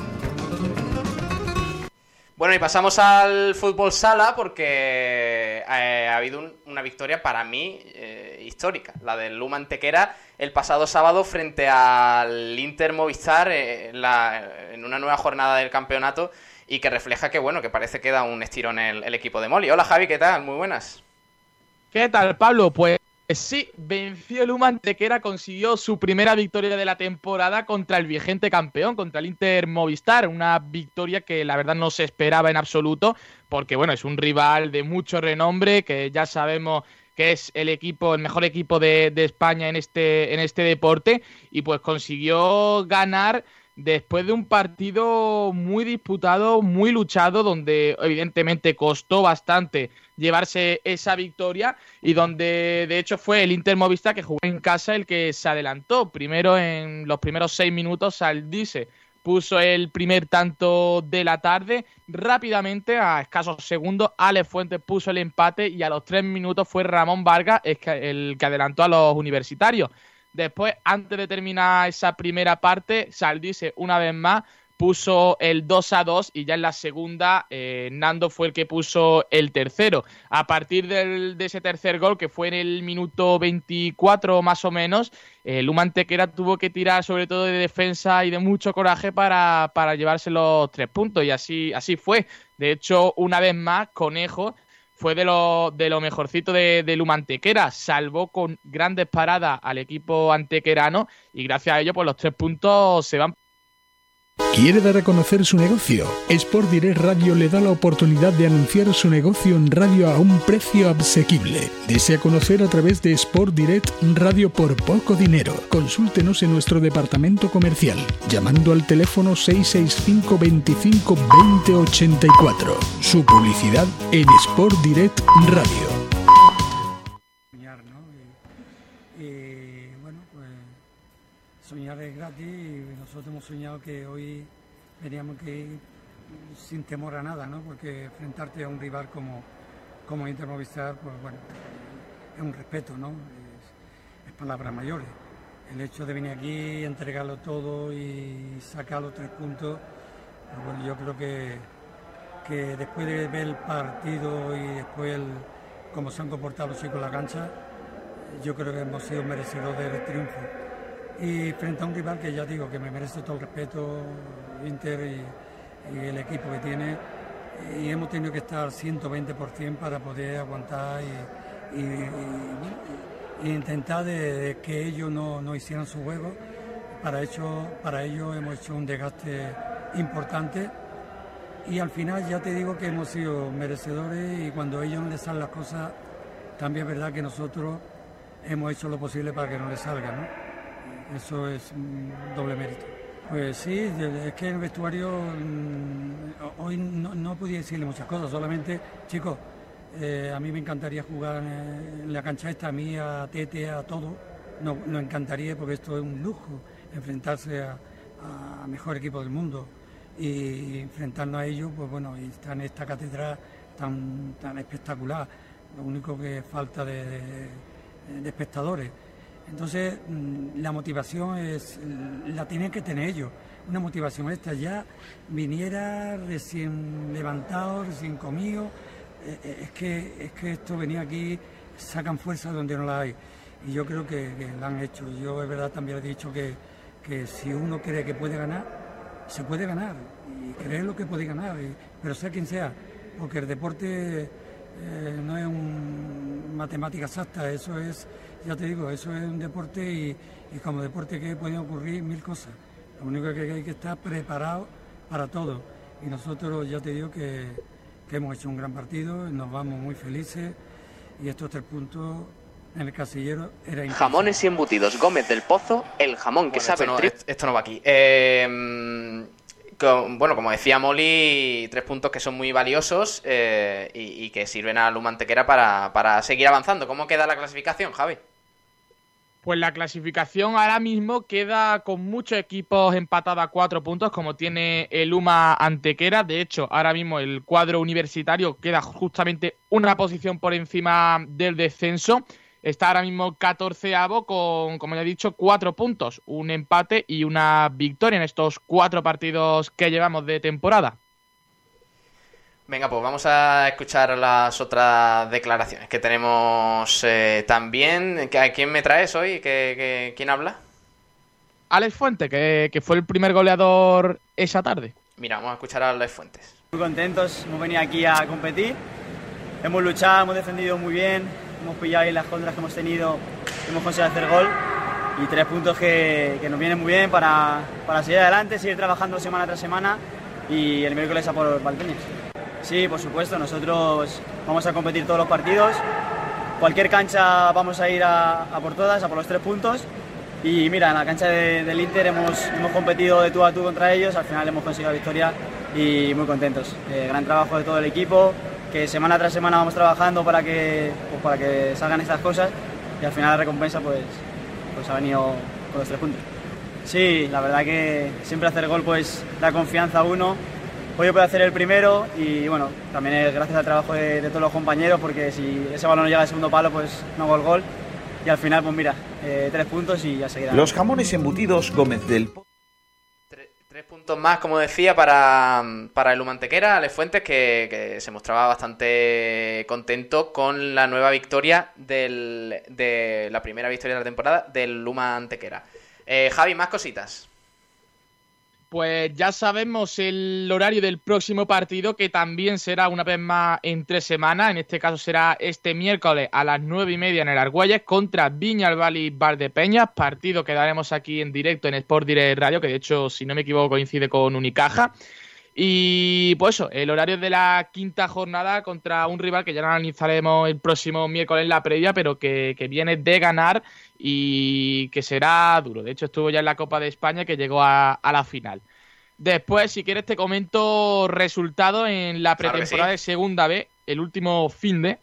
Bueno, y pasamos al fútbol sala porque eh, ha habido una victoria para mí eh, histórica, la del Luma Antequera el pasado sábado frente al Inter Movistar eh, en, una nueva jornada del campeonato y que refleja que, bueno, que parece que da un estirón el, el equipo de Moli. Hola Javi, ¿qué tal? Muy buenas. ¿Qué tal, Pablo? Pues Sí, venció el Humantequera, consiguió su primera victoria de la temporada contra el vigente campeón, contra el Inter Movistar. Una victoria que la verdad no se esperaba en absoluto, porque bueno, es un rival de mucho renombre, que ya sabemos que es el equipo, el mejor equipo de, de España en este, en este deporte, y pues consiguió ganar después de un partido muy disputado, muy luchado, donde evidentemente costó bastante llevarse esa victoria y donde de hecho fue el Inter Movista que jugó en casa el que se adelantó. Primero en los primeros seis minutos Dice puso el primer tanto de la tarde. Rápidamente, a escasos segundos, Alex Fuentes puso el empate y a los tres minutos fue Ramón Vargas el que adelantó a los universitarios. Después, antes de terminar esa primera parte, Saldice una vez más puso el 2 a 2 y ya en la segunda eh, Nando fue el que puso el tercero. A partir de ese tercer gol, que fue en el minuto 24 más o menos, el Humantequera tuvo que tirar sobre todo de defensa y de mucho coraje para, para llevarse los tres puntos y así, así fue. De hecho, una vez más, Conejo fue de lo, de lo mejorcito de, de Lumantequera. Salvó con grandes paradas al equipo antequerano y gracias a ello, pues los tres puntos se van ¿Quiere dar a conocer su negocio? Sport Direct Radio le da la oportunidad de anunciar su negocio en radio a un precio asequible. ¿Desea conocer a través de Sport Direct Radio por poco dinero? Consúltenos en nuestro departamento comercial llamando al teléfono 665 25 20 Su publicidad en Sport Direct Radio. bueno, pues soñar es gratis nosotros hemos soñado que hoy veníamos que sin temor a nada, ¿no? Porque enfrentarte a un rival como, como Intermovistar, pues bueno, es un respeto, ¿no? Es, palabras mayores. El hecho de venir aquí, entregarlo todo y sacar los tres puntos, pues bueno, yo creo que, que después de ver el partido y después el, cómo se han comportado los chicos en la cancha, yo creo que hemos sido merecedores del triunfo. Y frente a un rival que ya digo que me merece todo el respeto, Inter y, el equipo que tiene, y hemos tenido que estar 120% para poder aguantar y, intentar de, que ellos no, no, hicieran su juego. Para, hecho, para ello hemos hecho un desgaste importante y al final ya te digo que hemos sido merecedores y cuando ellos no les salen las cosas, también es verdad que nosotros hemos hecho lo posible para que no les salga, ¿no? Eso es doble mérito. Pues sí, es que el vestuario mm, hoy no, no podía decirle muchas cosas, solamente, chicos, eh, a mí me encantaría jugar en la cancha esta, a mí, a Tete, a todo, no, nos encantaría porque esto es un lujo, enfrentarse a, mejor equipo del mundo y enfrentarnos a ellos, pues bueno, y está en esta catedral tan, tan espectacular, lo único que falta de espectadores. Entonces, mm, la motivación es, la tienen que tener ellos. Una motivación esta ya viniera recién levantado, recién comido. Eh, eh, es, que, es que esto venía aquí, sacan fuerza donde no la hay. Y yo creo que, la han hecho. Yo, es verdad, también he dicho que, que si uno cree que puede ganar, se puede ganar. Y cree lo que puede ganar, pero sea quien sea. Porque el deporte eh, no es un matemática exacta, eso es, ya te digo, eso es un deporte y, como deporte que pueden ocurrir mil cosas. Lo único que hay que estar preparado para todo. Y nosotros ya te digo que, hemos hecho un gran partido, nos vamos muy felices y estos tres puntos en el casillero era Jamones y embutidos Gómez del Pozo, el jamón que sabe. Esto no, esto no va aquí. Eh, bueno, como decía Molly, tres puntos que son muy valiosos eh, y, que sirven a Lumantequera para, para seguir avanzando. ¿Cómo queda la clasificación, Javi? Pues la clasificación ahora mismo queda con muchos equipos empatados a cuatro puntos, como tiene el Luma Antequera. De hecho, ahora mismo el cuadro universitario queda justamente una posición por encima del descenso. Está ahora mismo 14 con, como ya he dicho, cuatro puntos, un empate y una victoria en estos cuatro partidos que llevamos de temporada. Venga, pues vamos a escuchar las otras declaraciones que tenemos eh, también. ¿A quién me traes hoy? ¿Qué, quién habla? Alex Fuentes, que, que, fue el primer goleador esa tarde. Mira, vamos a escuchar a Alex Fuentes. Muy contentos, hemos venido aquí a competir. Hemos luchado, hemos defendido muy bien, hemos pillado ahí las contras que hemos tenido, hemos conseguido hacer gol. Y tres puntos que, nos vienen muy bien para, para, seguir adelante, seguir trabajando semana tras semana. Y el miércoles a por Valpines. Sí, por supuesto, nosotros vamos a competir todos los partidos, cualquier cancha vamos a ir a, por todas, a por los tres puntos. Y mira, en la cancha del Inter hemos, hemos competido de tú a tú contra ellos, al final hemos conseguido la victoria y muy contentos. Eh, gran trabajo de todo el equipo, que semana tras semana vamos trabajando para que, pues, para que salgan estas cosas y al final la recompensa pues, pues ha venido con los tres puntos. Sí, la verdad que siempre hacer gol pues da confianza a uno. Hoy yo puedo hacer el primero y bueno, también es gracias al trabajo de, todos los compañeros porque si ese balón no llega al segundo palo pues no hago el gol y al final pues mira, eh, tres puntos y ya seguirá. Los jamones embutidos Gómez del Tres puntos más, como decía, para, para el Humantequera, Alex Fuentes, que, se mostraba bastante contento con la nueva victoria del, de la primera victoria de la temporada del Humantequera. Eh, Javi, más cositas. Pues ya sabemos el horario del próximo partido, que también será una vez más en tres semanas. En este caso será este miércoles a las nueve y media en el Argüelles contra Viñalbal y Valdepeñas. Partido que daremos aquí en directo en Sport Direct Radio, que de hecho, si no me equivoco, coincide con Unicaja. Y pues eso, el horario de la quinta jornada contra un rival que ya analizaremos el próximo miércoles en la previa, pero que, viene de ganar y que será duro. De hecho, estuvo ya en la Copa de España que llegó a, la final. Después, si quieres, te comento resultados en la pretemporada de Segunda B, el último fin de,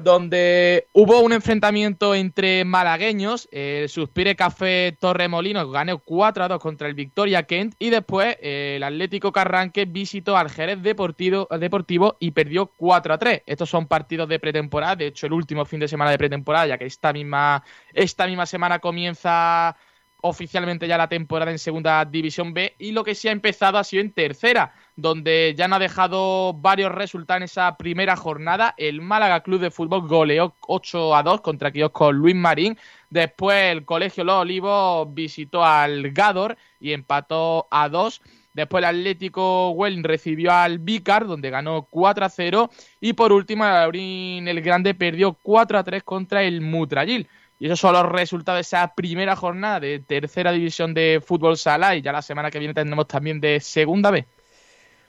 donde hubo un enfrentamiento entre malagueños. El Suspire Café Torremolinos ganó 4 a 2 contra el Victoria Kent. Y después el Atlético Carranque visitó al Jerez Deportivo, Deportivo y perdió 4 a 3. Estos son partidos de pretemporada. De hecho, el último fin de semana de pretemporada, ya que esta misma, esta misma semana comienza oficialmente ya la temporada en Segunda División B. Y lo que se ha empezado ha sido en tercera donde ya no ha dejado varios resultados en esa primera jornada. El Málaga Club de Fútbol goleó 8 a 2 contra con Luis Marín. Después el Colegio Los Olivos visitó al Gador y empató a 2. Después el Atlético Welling recibió al Vicar, donde ganó 4 a 0. Y por último, el el Grande perdió 4 a 3 contra el Mutrayil. Y esos son los resultados de esa primera jornada de tercera división de fútbol sala. Y ya la semana que viene tendremos también de segunda B.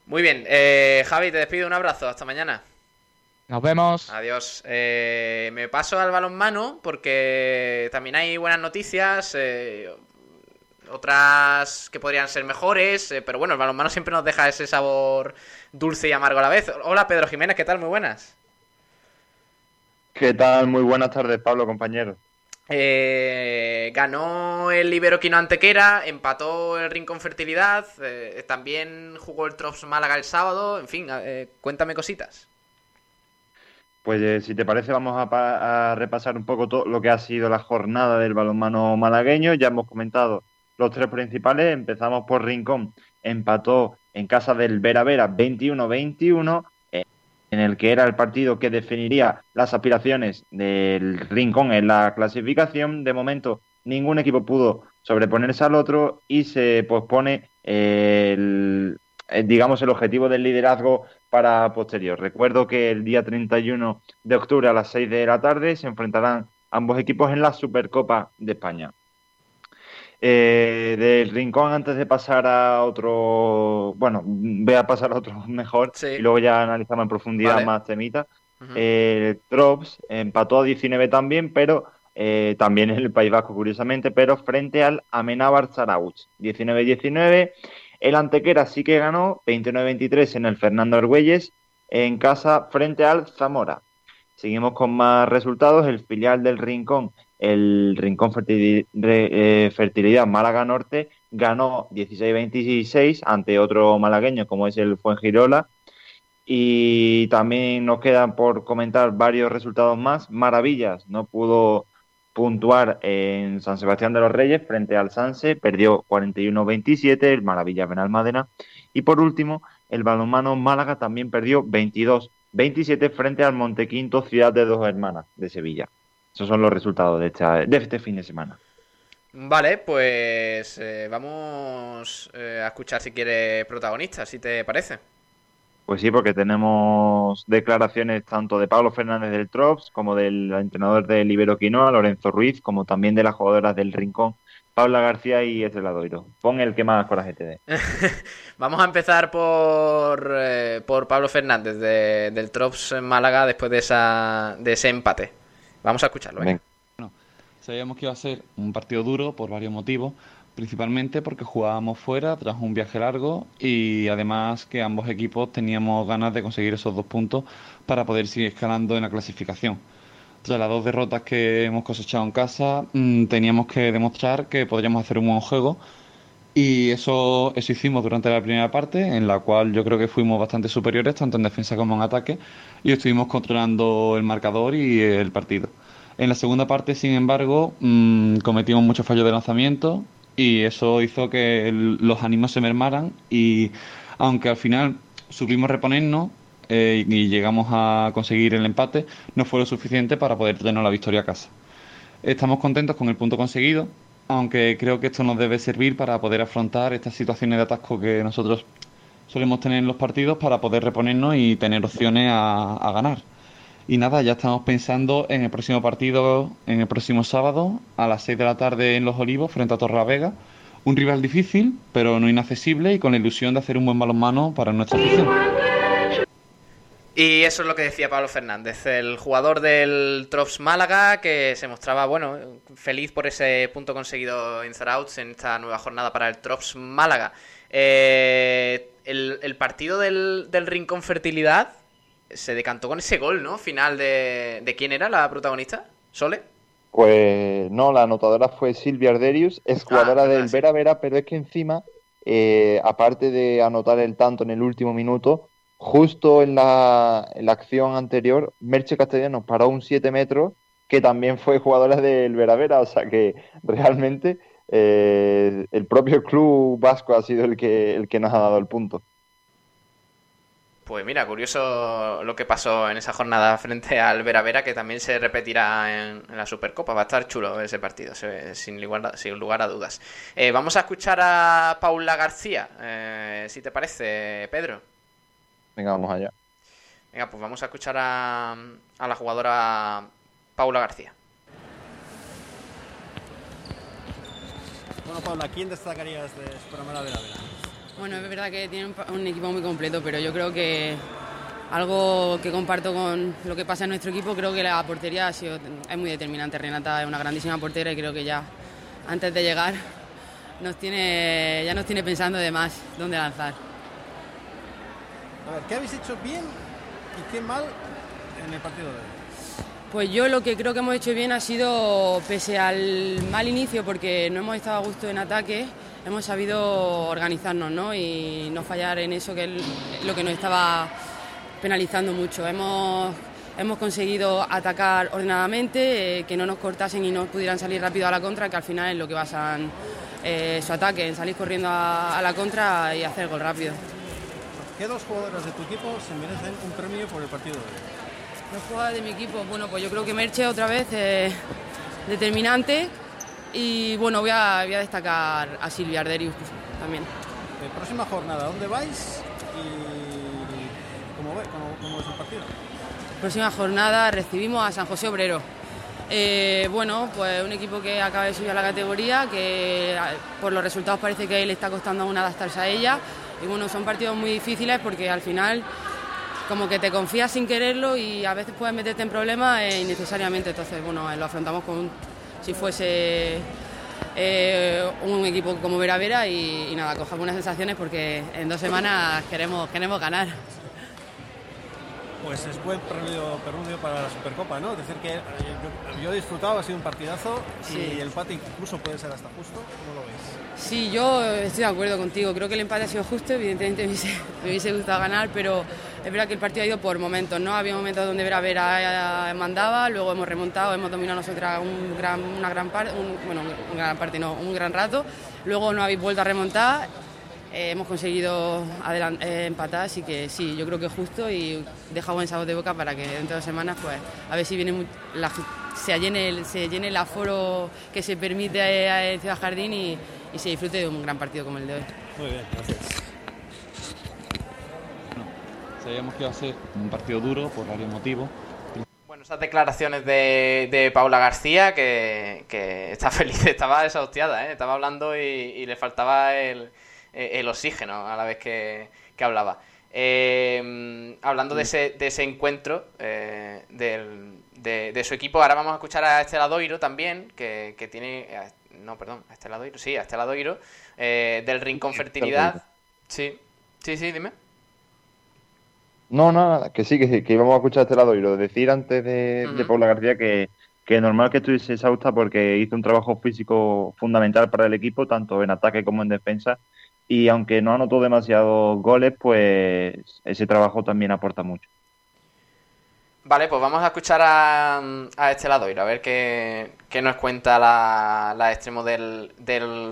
Muy bien, eh, Javi, te despido, un abrazo, hasta mañana. Nos vemos. Adiós. Eh, me paso al balonmano porque también hay buenas noticias, eh, otras que podrían ser mejores, pero bueno, el balonmano siempre nos deja ese sabor dulce y amargo a la vez. Hola Pedro Jiménez, ¿qué tal? Muy buenas. ¿Qué tal? Muy buenas tardes, Pablo, compañero. Eh, ganó el Iberoquino Antequera, empató el Rincón Fertilidad, eh, también jugó el Trops Málaga el sábado, en fin, eh, cuéntame cositas. Pues si te parece vamos a, repasar un poco todo lo que ha sido la jornada del balonmano malagueño. Ya hemos comentado los tres principales. Empezamos por Rincón, empató en casa del Vera Vera 21-21 en el que era el partido que definiría las aspiraciones del Rincón en la clasificación. De momento, ningún equipo pudo sobreponerse al otro y se pospone el, digamos, el objetivo del liderazgo para posterior. Recuerdo que el día 31 de octubre a las 6 de la tarde se enfrentarán ambos equipos en la Supercopa de España. Eh, del rincón, antes de pasar a otro, bueno, voy a pasar a otro mejor y luego ya analizamos en profundidad más temitas. Eh, Trops empató a 19 también, pero eh, también en el País Vasco, curiosamente, pero frente al Amenábar Zarautz, 19-19. El Antequera sí que ganó, 29-23 en el Fernando Argüelles, en casa frente al Zamora. Seguimos con más resultados. El filial del Rincón el Rincón eh, Fertilidad Málaga Norte ganó 16-26 ante otro malagueño como es el Fuengirola. Y también nos quedan por comentar varios resultados más. Maravillas no pudo puntuar en San Sebastián de los Reyes frente al Sanse, perdió 41-27, el Maravilla Benalmádena. Y por último, el balonmano Málaga también perdió 22-27 frente al Montequinto Ciudad de Dos Hermanas de Sevilla. Esos son los resultados de, de este fin de semana. Vale, pues eh, vamos eh, a escuchar si quiere protagonistas, si te parece. Pues sí, porque tenemos declaraciones tanto de Pablo Fernández del Trops como del entrenador del Ibero Quinoa, Lorenzo Ruiz, como también de las jugadoras del Rincón, Paula García y Estreladoiro. Pon el que más coraje te dé. Vamos a empezar por, eh, por Pablo Fernández del Trops en Málaga después de, esa, de ese empate. Vamos a escucharlo. ¿eh? Bueno, sabíamos que iba a ser un partido duro por varios motivos, principalmente porque jugábamos fuera tras un viaje largo y además que ambos equipos teníamos ganas de conseguir esos dos puntos para poder seguir escalando en la clasificación. Tras las dos derrotas que hemos cosechado en casa, mm, teníamos que demostrar que podríamos hacer un buen juego y eso, eso hicimos durante la primera parte, en la cual yo creo que fuimos bastante superiores, tanto en defensa como en ataque, y estuvimos controlando el marcador y el partido. En la segunda parte, sin embargo, mm, cometimos muchos fallos de lanzamiento y eso hizo que los ánimos se mermaran y aunque al final supimos reponernos eh, y llegamos a conseguir el empate, no fue lo suficiente para poder tener la victoria a casa. Estamos contentos con el punto conseguido, aunque creo que esto nos debe servir para poder afrontar estas situaciones de atasco que nosotros solemos tener en los partidos para poder reponernos y tener opciones a, ganar. Y nada, ya estamos pensando en el próximo partido, en el próximo sábado, a las 6 de la tarde en Los Olivos, frente a Torrelavega. Un rival difícil, pero no inaccesible y con la ilusión de hacer un buen balonmano para nuestra afición. Y eso es lo que decía Pablo Fernández, el jugador del Trops Málaga, que se mostraba, bueno, feliz por ese punto conseguido en Zarauts en esta nueva jornada para el Trops Málaga. Eh, el, partido del, Rincón Fertilidad se decantó con ese gol, ¿no? Final de, de quién era la protagonista, Sole. Pues no, la anotadora fue Silvia Arderius, es ah, jugadora del Vera Vera, pero es que encima, eh, aparte de anotar el tanto en el último minuto, justo en la, en la acción anterior, Merche Castellano paró un 7 metros, que también fue jugadora del Vera Vera, o sea que realmente eh, el propio club vasco ha sido el que, el que nos ha dado el punto. Pues mira, curioso lo que pasó en esa jornada frente al Vera Vera, que también se repetirá en, la Supercopa. Va a estar chulo ese partido, sin lugar, sin lugar a dudas. Eh, vamos a escuchar a Paula García, eh, si te parece, Pedro. Venga, vamos allá. Venga, pues vamos a escuchar a, la jugadora Paula García. Bueno, Paula, ¿quién destacarías de Superamara Vera Vera? Bueno, es verdad que tiene un, equipo muy completo, pero yo creo que algo que comparto con lo que pasa en nuestro equipo, creo que la portería ha sido, es muy determinante. Renata es una grandísima portera y creo que ya antes de llegar nos tiene, ya nos tiene pensando de más dónde lanzar. A ver, ¿qué habéis hecho bien y qué mal en el partido de hoy? Pues yo lo que creo que hemos hecho bien ha sido, pese al mal inicio, porque no hemos estado a gusto en ataque, hemos sabido organizarnos ¿no? y no fallar en eso que es lo que nos estaba penalizando mucho. Hemos, hemos conseguido atacar ordenadamente, eh, que no nos cortasen y no pudieran salir rápido a la contra, que al final es lo que basan eh, su ataque, en salir corriendo a, la contra y hacer gol rápido. ¿Qué dos jugadores de tu equipo se merecen un premio por el partido de hoy? Los jugadores de mi equipo, bueno, pues yo creo que Merche otra vez es determinante y bueno, voy a, voy a destacar a Silvia Arderius también. Eh, próxima jornada, ¿dónde vais y cómo, ve, cómo, es el partido? Próxima jornada recibimos a San José Obrero. Eh, bueno, pues un equipo que acaba de subir a la categoría, que por los resultados parece que le está costando aún adaptarse a ella. Y bueno, son partidos muy difíciles porque al final como que te confías sin quererlo y a veces puedes meterte en problemas e innecesariamente. Entonces, bueno, lo afrontamos con si fuese eh, un equipo como Vera Vera y, nada, cojamos unas sensaciones porque en dos semanas queremos, queremos ganar. Pues es buen periodo para la Supercopa, ¿no? Es decir, que eh, yo, he disfrutado, ha sido un partidazo y el empate incluso puede ser hasta justo. ¿Cómo lo ves? Sí, yo estoy de acuerdo contigo. Creo que el empate ha sido justo. Evidentemente me hubiese, gustado ganar, pero es verdad que el partido ha ido por momentos, ¿no? Había momentos donde Vera Vera mandaba, luego hemos remontado, hemos dominado nosotras un gran, una gran parte, bueno, una gran parte un gran rato. Luego no habéis vuelto a remontar. Eh, hemos conseguido eh, empatar, así que sí, yo creo que es justo y deja buen sabor de boca para que dentro de dos semanas, pues, a ver si viene se llene, el, se llene el aforo que se permite eh, en Ciudad Jardín y, y se disfrute de un gran partido como el de hoy. Muy bien, gracias. sabíamos que iba a ser un partido duro por varios motivos. Bueno, esas declaraciones de, de Paula García, que, está feliz, estaba desahuciada, ¿eh? estaba hablando y, le faltaba el, oxígeno a la vez que, hablaba. Eh, hablando de ese, de ese encuentro eh, de, su equipo, ahora vamos a escuchar a Estela Doiro también, que, que tiene no, perdón, a este lado sí, a este lado eh, del Rincón Fertilidad. Sí, sí, sí, dime. No, nada, que sí, que sí, que íbamos a escuchar a este lado Decir antes de, de Paula García que, que normal que estuviese exhausta porque hizo un trabajo físico fundamental para el equipo, tanto en ataque como en defensa. Y aunque no anotó demasiados goles, pues ese trabajo también aporta mucho. Vale, pues vamos a escuchar a, a este lado, a ver qué, nos cuenta la, la extremo del,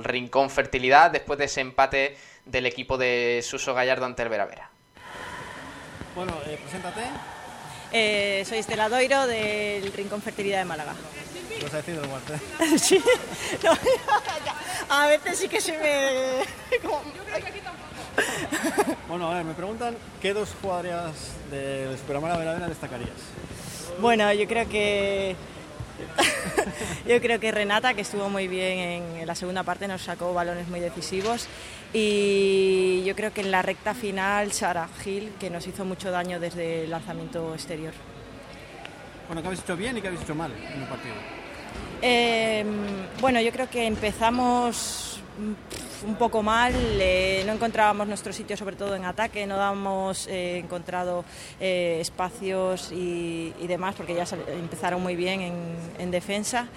Rincón Fertilidad después de ese empate del equipo de Suso Gallardo ante el Vera Vera. Bueno, eh, preséntate. Eh, soy Estela Doiro del Rincón Fertilidad de Málaga. ¿Lo has decidido sí. a veces sí que se me... bueno, a ver, me preguntan qué dos jugadoras de Superamara Veravera destacarías. Bueno, yo creo que yo creo que Renata, que estuvo muy bien en la segunda parte, nos sacó balones muy decisivos. Y yo creo que en la recta final, Sara Gil, que nos hizo mucho daño desde el lanzamiento exterior. Bueno, ¿qué habéis hecho bien y qué habéis hecho mal en el partido? Em, bueno, yo creo que empezamos un poco mal, eh, no encontrábamos nuestro sitio sobre todo en ataque, no habíamos eh, encontrado eh, espacios y, demás porque ya empezaron muy bien en, defensa.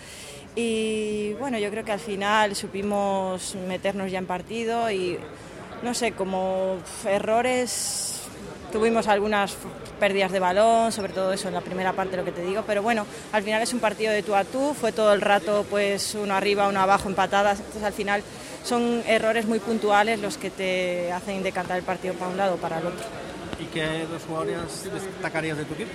Y bueno, yo creo que al final supimos meternos ya en partido y no sé, como errores Tuvimos algunas pérdidas de balón, sobre todo eso en la primera parte, lo que te digo, pero bueno, al final es un partido de tú a tú, fue todo el rato pues uno arriba, uno abajo, empatadas, entonces al final son errores muy puntuales los que te hacen decantar el partido para un lado o para el otro. ¿Y qué dos jugadores destacarías de tu equipo?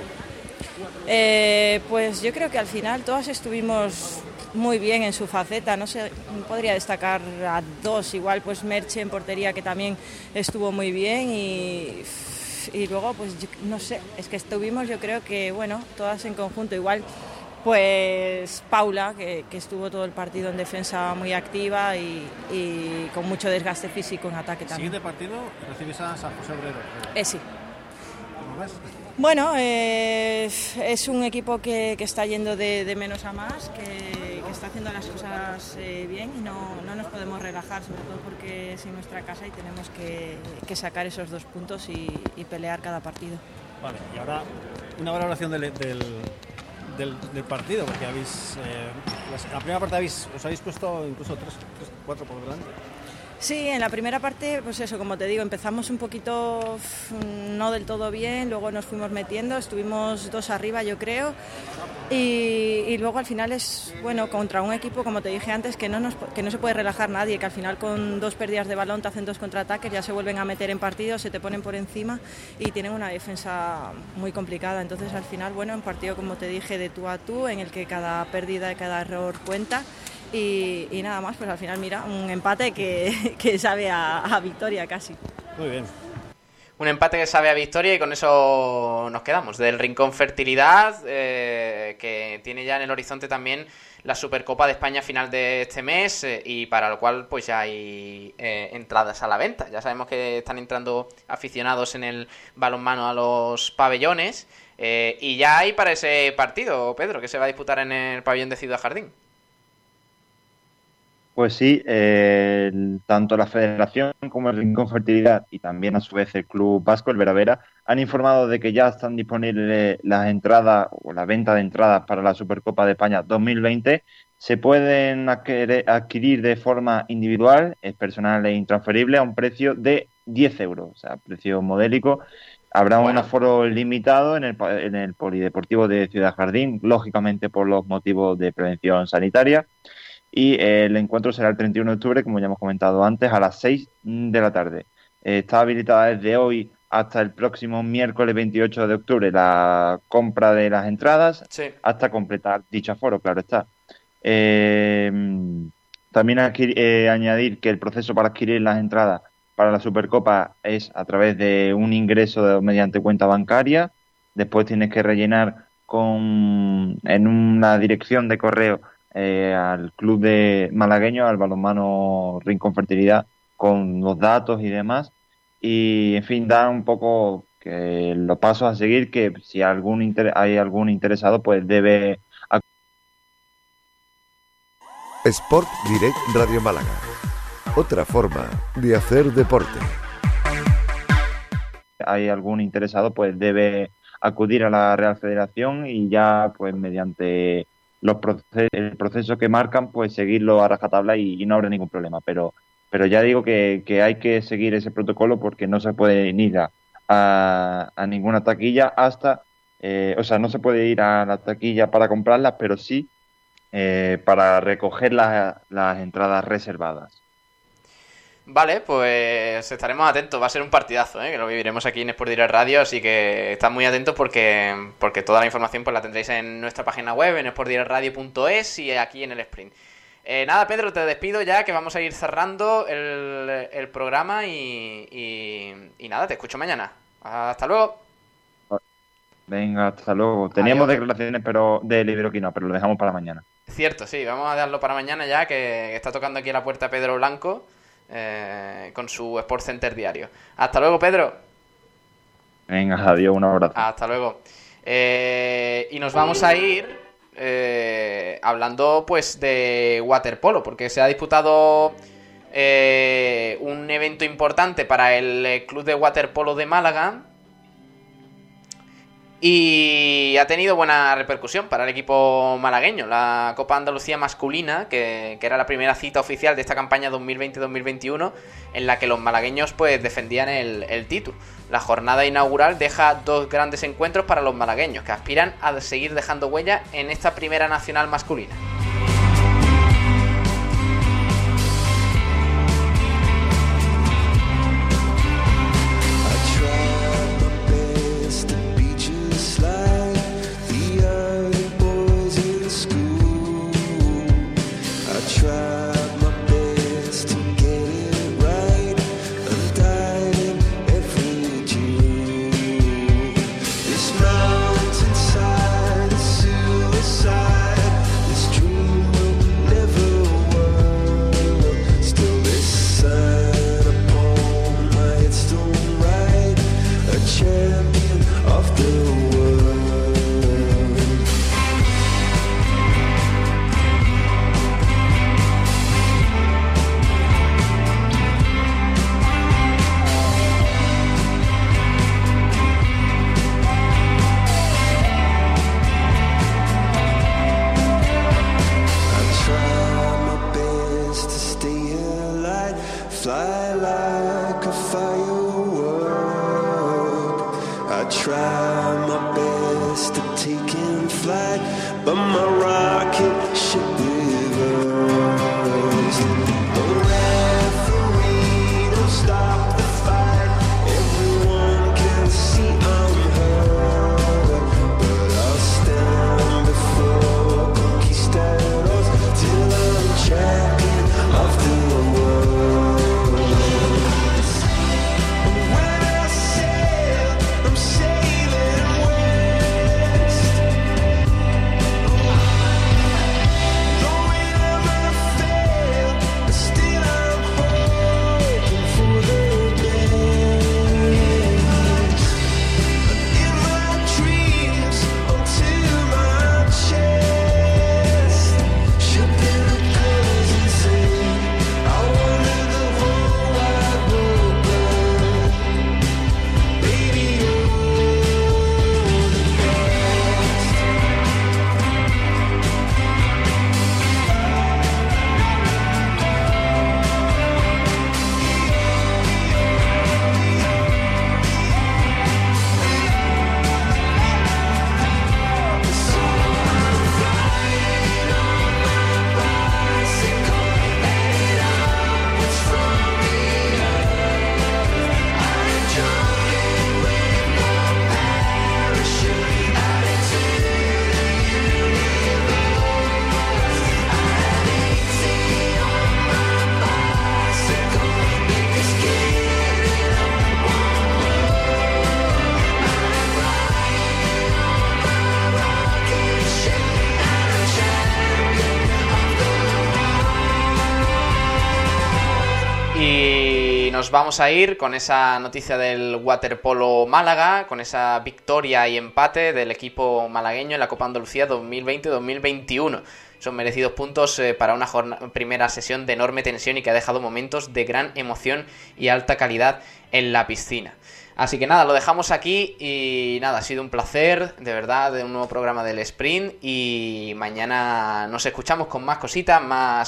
Eh, pues yo creo que al final todas estuvimos muy bien en su faceta. No sé, podría destacar a dos, igual pues Merche en portería que también estuvo muy bien y, y luego pues no sé, es que estuvimos yo creo que bueno, todas en conjunto igual. Pues Paula, que, estuvo todo el partido en defensa muy activa y, con mucho desgaste físico en ataque también. Siguiente partido recibes a San José Obrero. Eh, sí. Bueno, eh, es un equipo que, está yendo de, menos a más, que, está haciendo las cosas eh, bien y no, nos podemos relajar, sobre todo porque es en nuestra casa y tenemos que, sacar esos dos puntos y, pelear cada partido. Vale, y ahora una valoración del, del, partido, porque habéis, eh, la primera parte habéis, os habéis puesto incluso tres, tres cuatro por delante. Sí, en la primera parte, pues eso, como te digo, empezamos un poquito no del todo bien, luego nos fuimos metiendo, estuvimos dos arriba yo creo, y, luego al final es, bueno, contra un equipo, como te dije antes, que no, nos, que no se puede relajar nadie, que al final con dos pérdidas de balón te hacen dos contraataques, ya se vuelven a meter en partido, se te ponen por encima y tienen una defensa muy complicada. Entonces al final, bueno, un partido, como te dije, de tú a tú, en el que cada pérdida cada error cuenta y, nada más, pues al final mira, un empate que, que sabe a, victoria casi. Muy bien. Un empate que sabe a victoria y con eso nos quedamos. Del Rincón Fertilidad, eh, que tiene ya en el horizonte también la Supercopa de España final de este mes eh, y para lo cual pues ya hay eh, entradas a la venta. Ya sabemos que están entrando aficionados en el balonmano a los pabellones y ya hay para ese partido, Pedro, que se va a disputar en el pabellón de Ciudad Jardín. Pues sí, tanto la Federación como el Rincón Fertilidad y también a su vez el Club Vasco, el Veravera, han informado de que ya están disponibles las entradas o la venta de entradas para la Supercopa de España 2020. Se pueden adquirir de forma individual, es personal e intransferible, a un precio de 10 euros, o sea, precio modélico. Habrá un aforo limitado en el, en el Polideportivo de Ciudad Jardín, lógicamente por los motivos de prevención sanitaria y eh, el encuentro será el 31 de octubre, como ya hemos comentado antes, a las 6 de la tarde. Eh, está habilitada desde hoy hasta el próximo miércoles 28 de octubre la compra de las entradas hasta completar dicho aforo, claro está. Eh, también añadir que el proceso para adquirir las entradas para la Supercopa es a través de un ingreso mediante cuenta bancaria. Después tienes que rellenar con en una dirección de correo eh, al club de malagueño, al balonmano Rincón Fertilidad, con los datos y demás. Y, en fin, da un poco que los pasos a seguir, que si algún hay algún interesado, pues debe... Sport Direct Radio Málaga. Otra forma de hacer deporte. Hay algún interesado, pues debe acudir a la Real Federación y ya, pues mediante los el proceso que marcan, pues seguirlo a rajatabla y, no habrá ningún problema. Pero, pero ya digo que, hay que seguir ese protocolo porque no se puede ir a, a, ninguna taquilla hasta, eh, o sea, no se puede ir a la taquilla para comprarlas, pero sí eh, para recoger las entradas reservadas. Vale, pues estaremos atentos. Va a ser un partidazo, ¿eh? que lo viviremos aquí en Sport Direct Radio, así que estad muy atentos porque, porque toda la información pues la tendréis en nuestra página web, en sportdirectradio.es y aquí en el sprint. Eh, nada, Pedro, te despido ya, que vamos a ir cerrando el, programa y, y, nada, te escucho mañana. Hasta luego. Venga, hasta luego. Teníamos declaraciones pero de Libroquino, pero lo dejamos para mañana. Cierto, sí, vamos a darlo para mañana ya, que está tocando aquí a la puerta Pedro Blanco. Eh, con su Sport Center diario. Hasta luego, Pedro. Venga, adiós, un abrazo. Hasta luego. Eh, y nos vamos a ir eh, hablando pues de waterpolo, porque se ha disputado un evento importante para el Club de Waterpolo de Málaga y ha tenido buena repercusión para el equipo malagueño. La Copa Andalucía masculina, que, era la primera cita oficial de esta campaña 2020-2021, en la que los malagueños pues defendían el, el título. La jornada inaugural deja dos grandes encuentros para los malagueños, que aspiran a seguir dejando huella en esta primera nacional masculina. Vamos a ir con esa noticia del waterpolo Málaga, con esa victoria y empate del equipo malagueño en la Copa Andalucía 2020-2021. Son merecidos puntos eh, para una primera sesión de enorme tensión y que ha dejado momentos de gran emoción y alta calidad en la piscina. Así que nada, lo dejamos aquí y nada, ha sido un placer, de verdad, de un nuevo programa del Sprint y mañana nos escuchamos con más cositas, más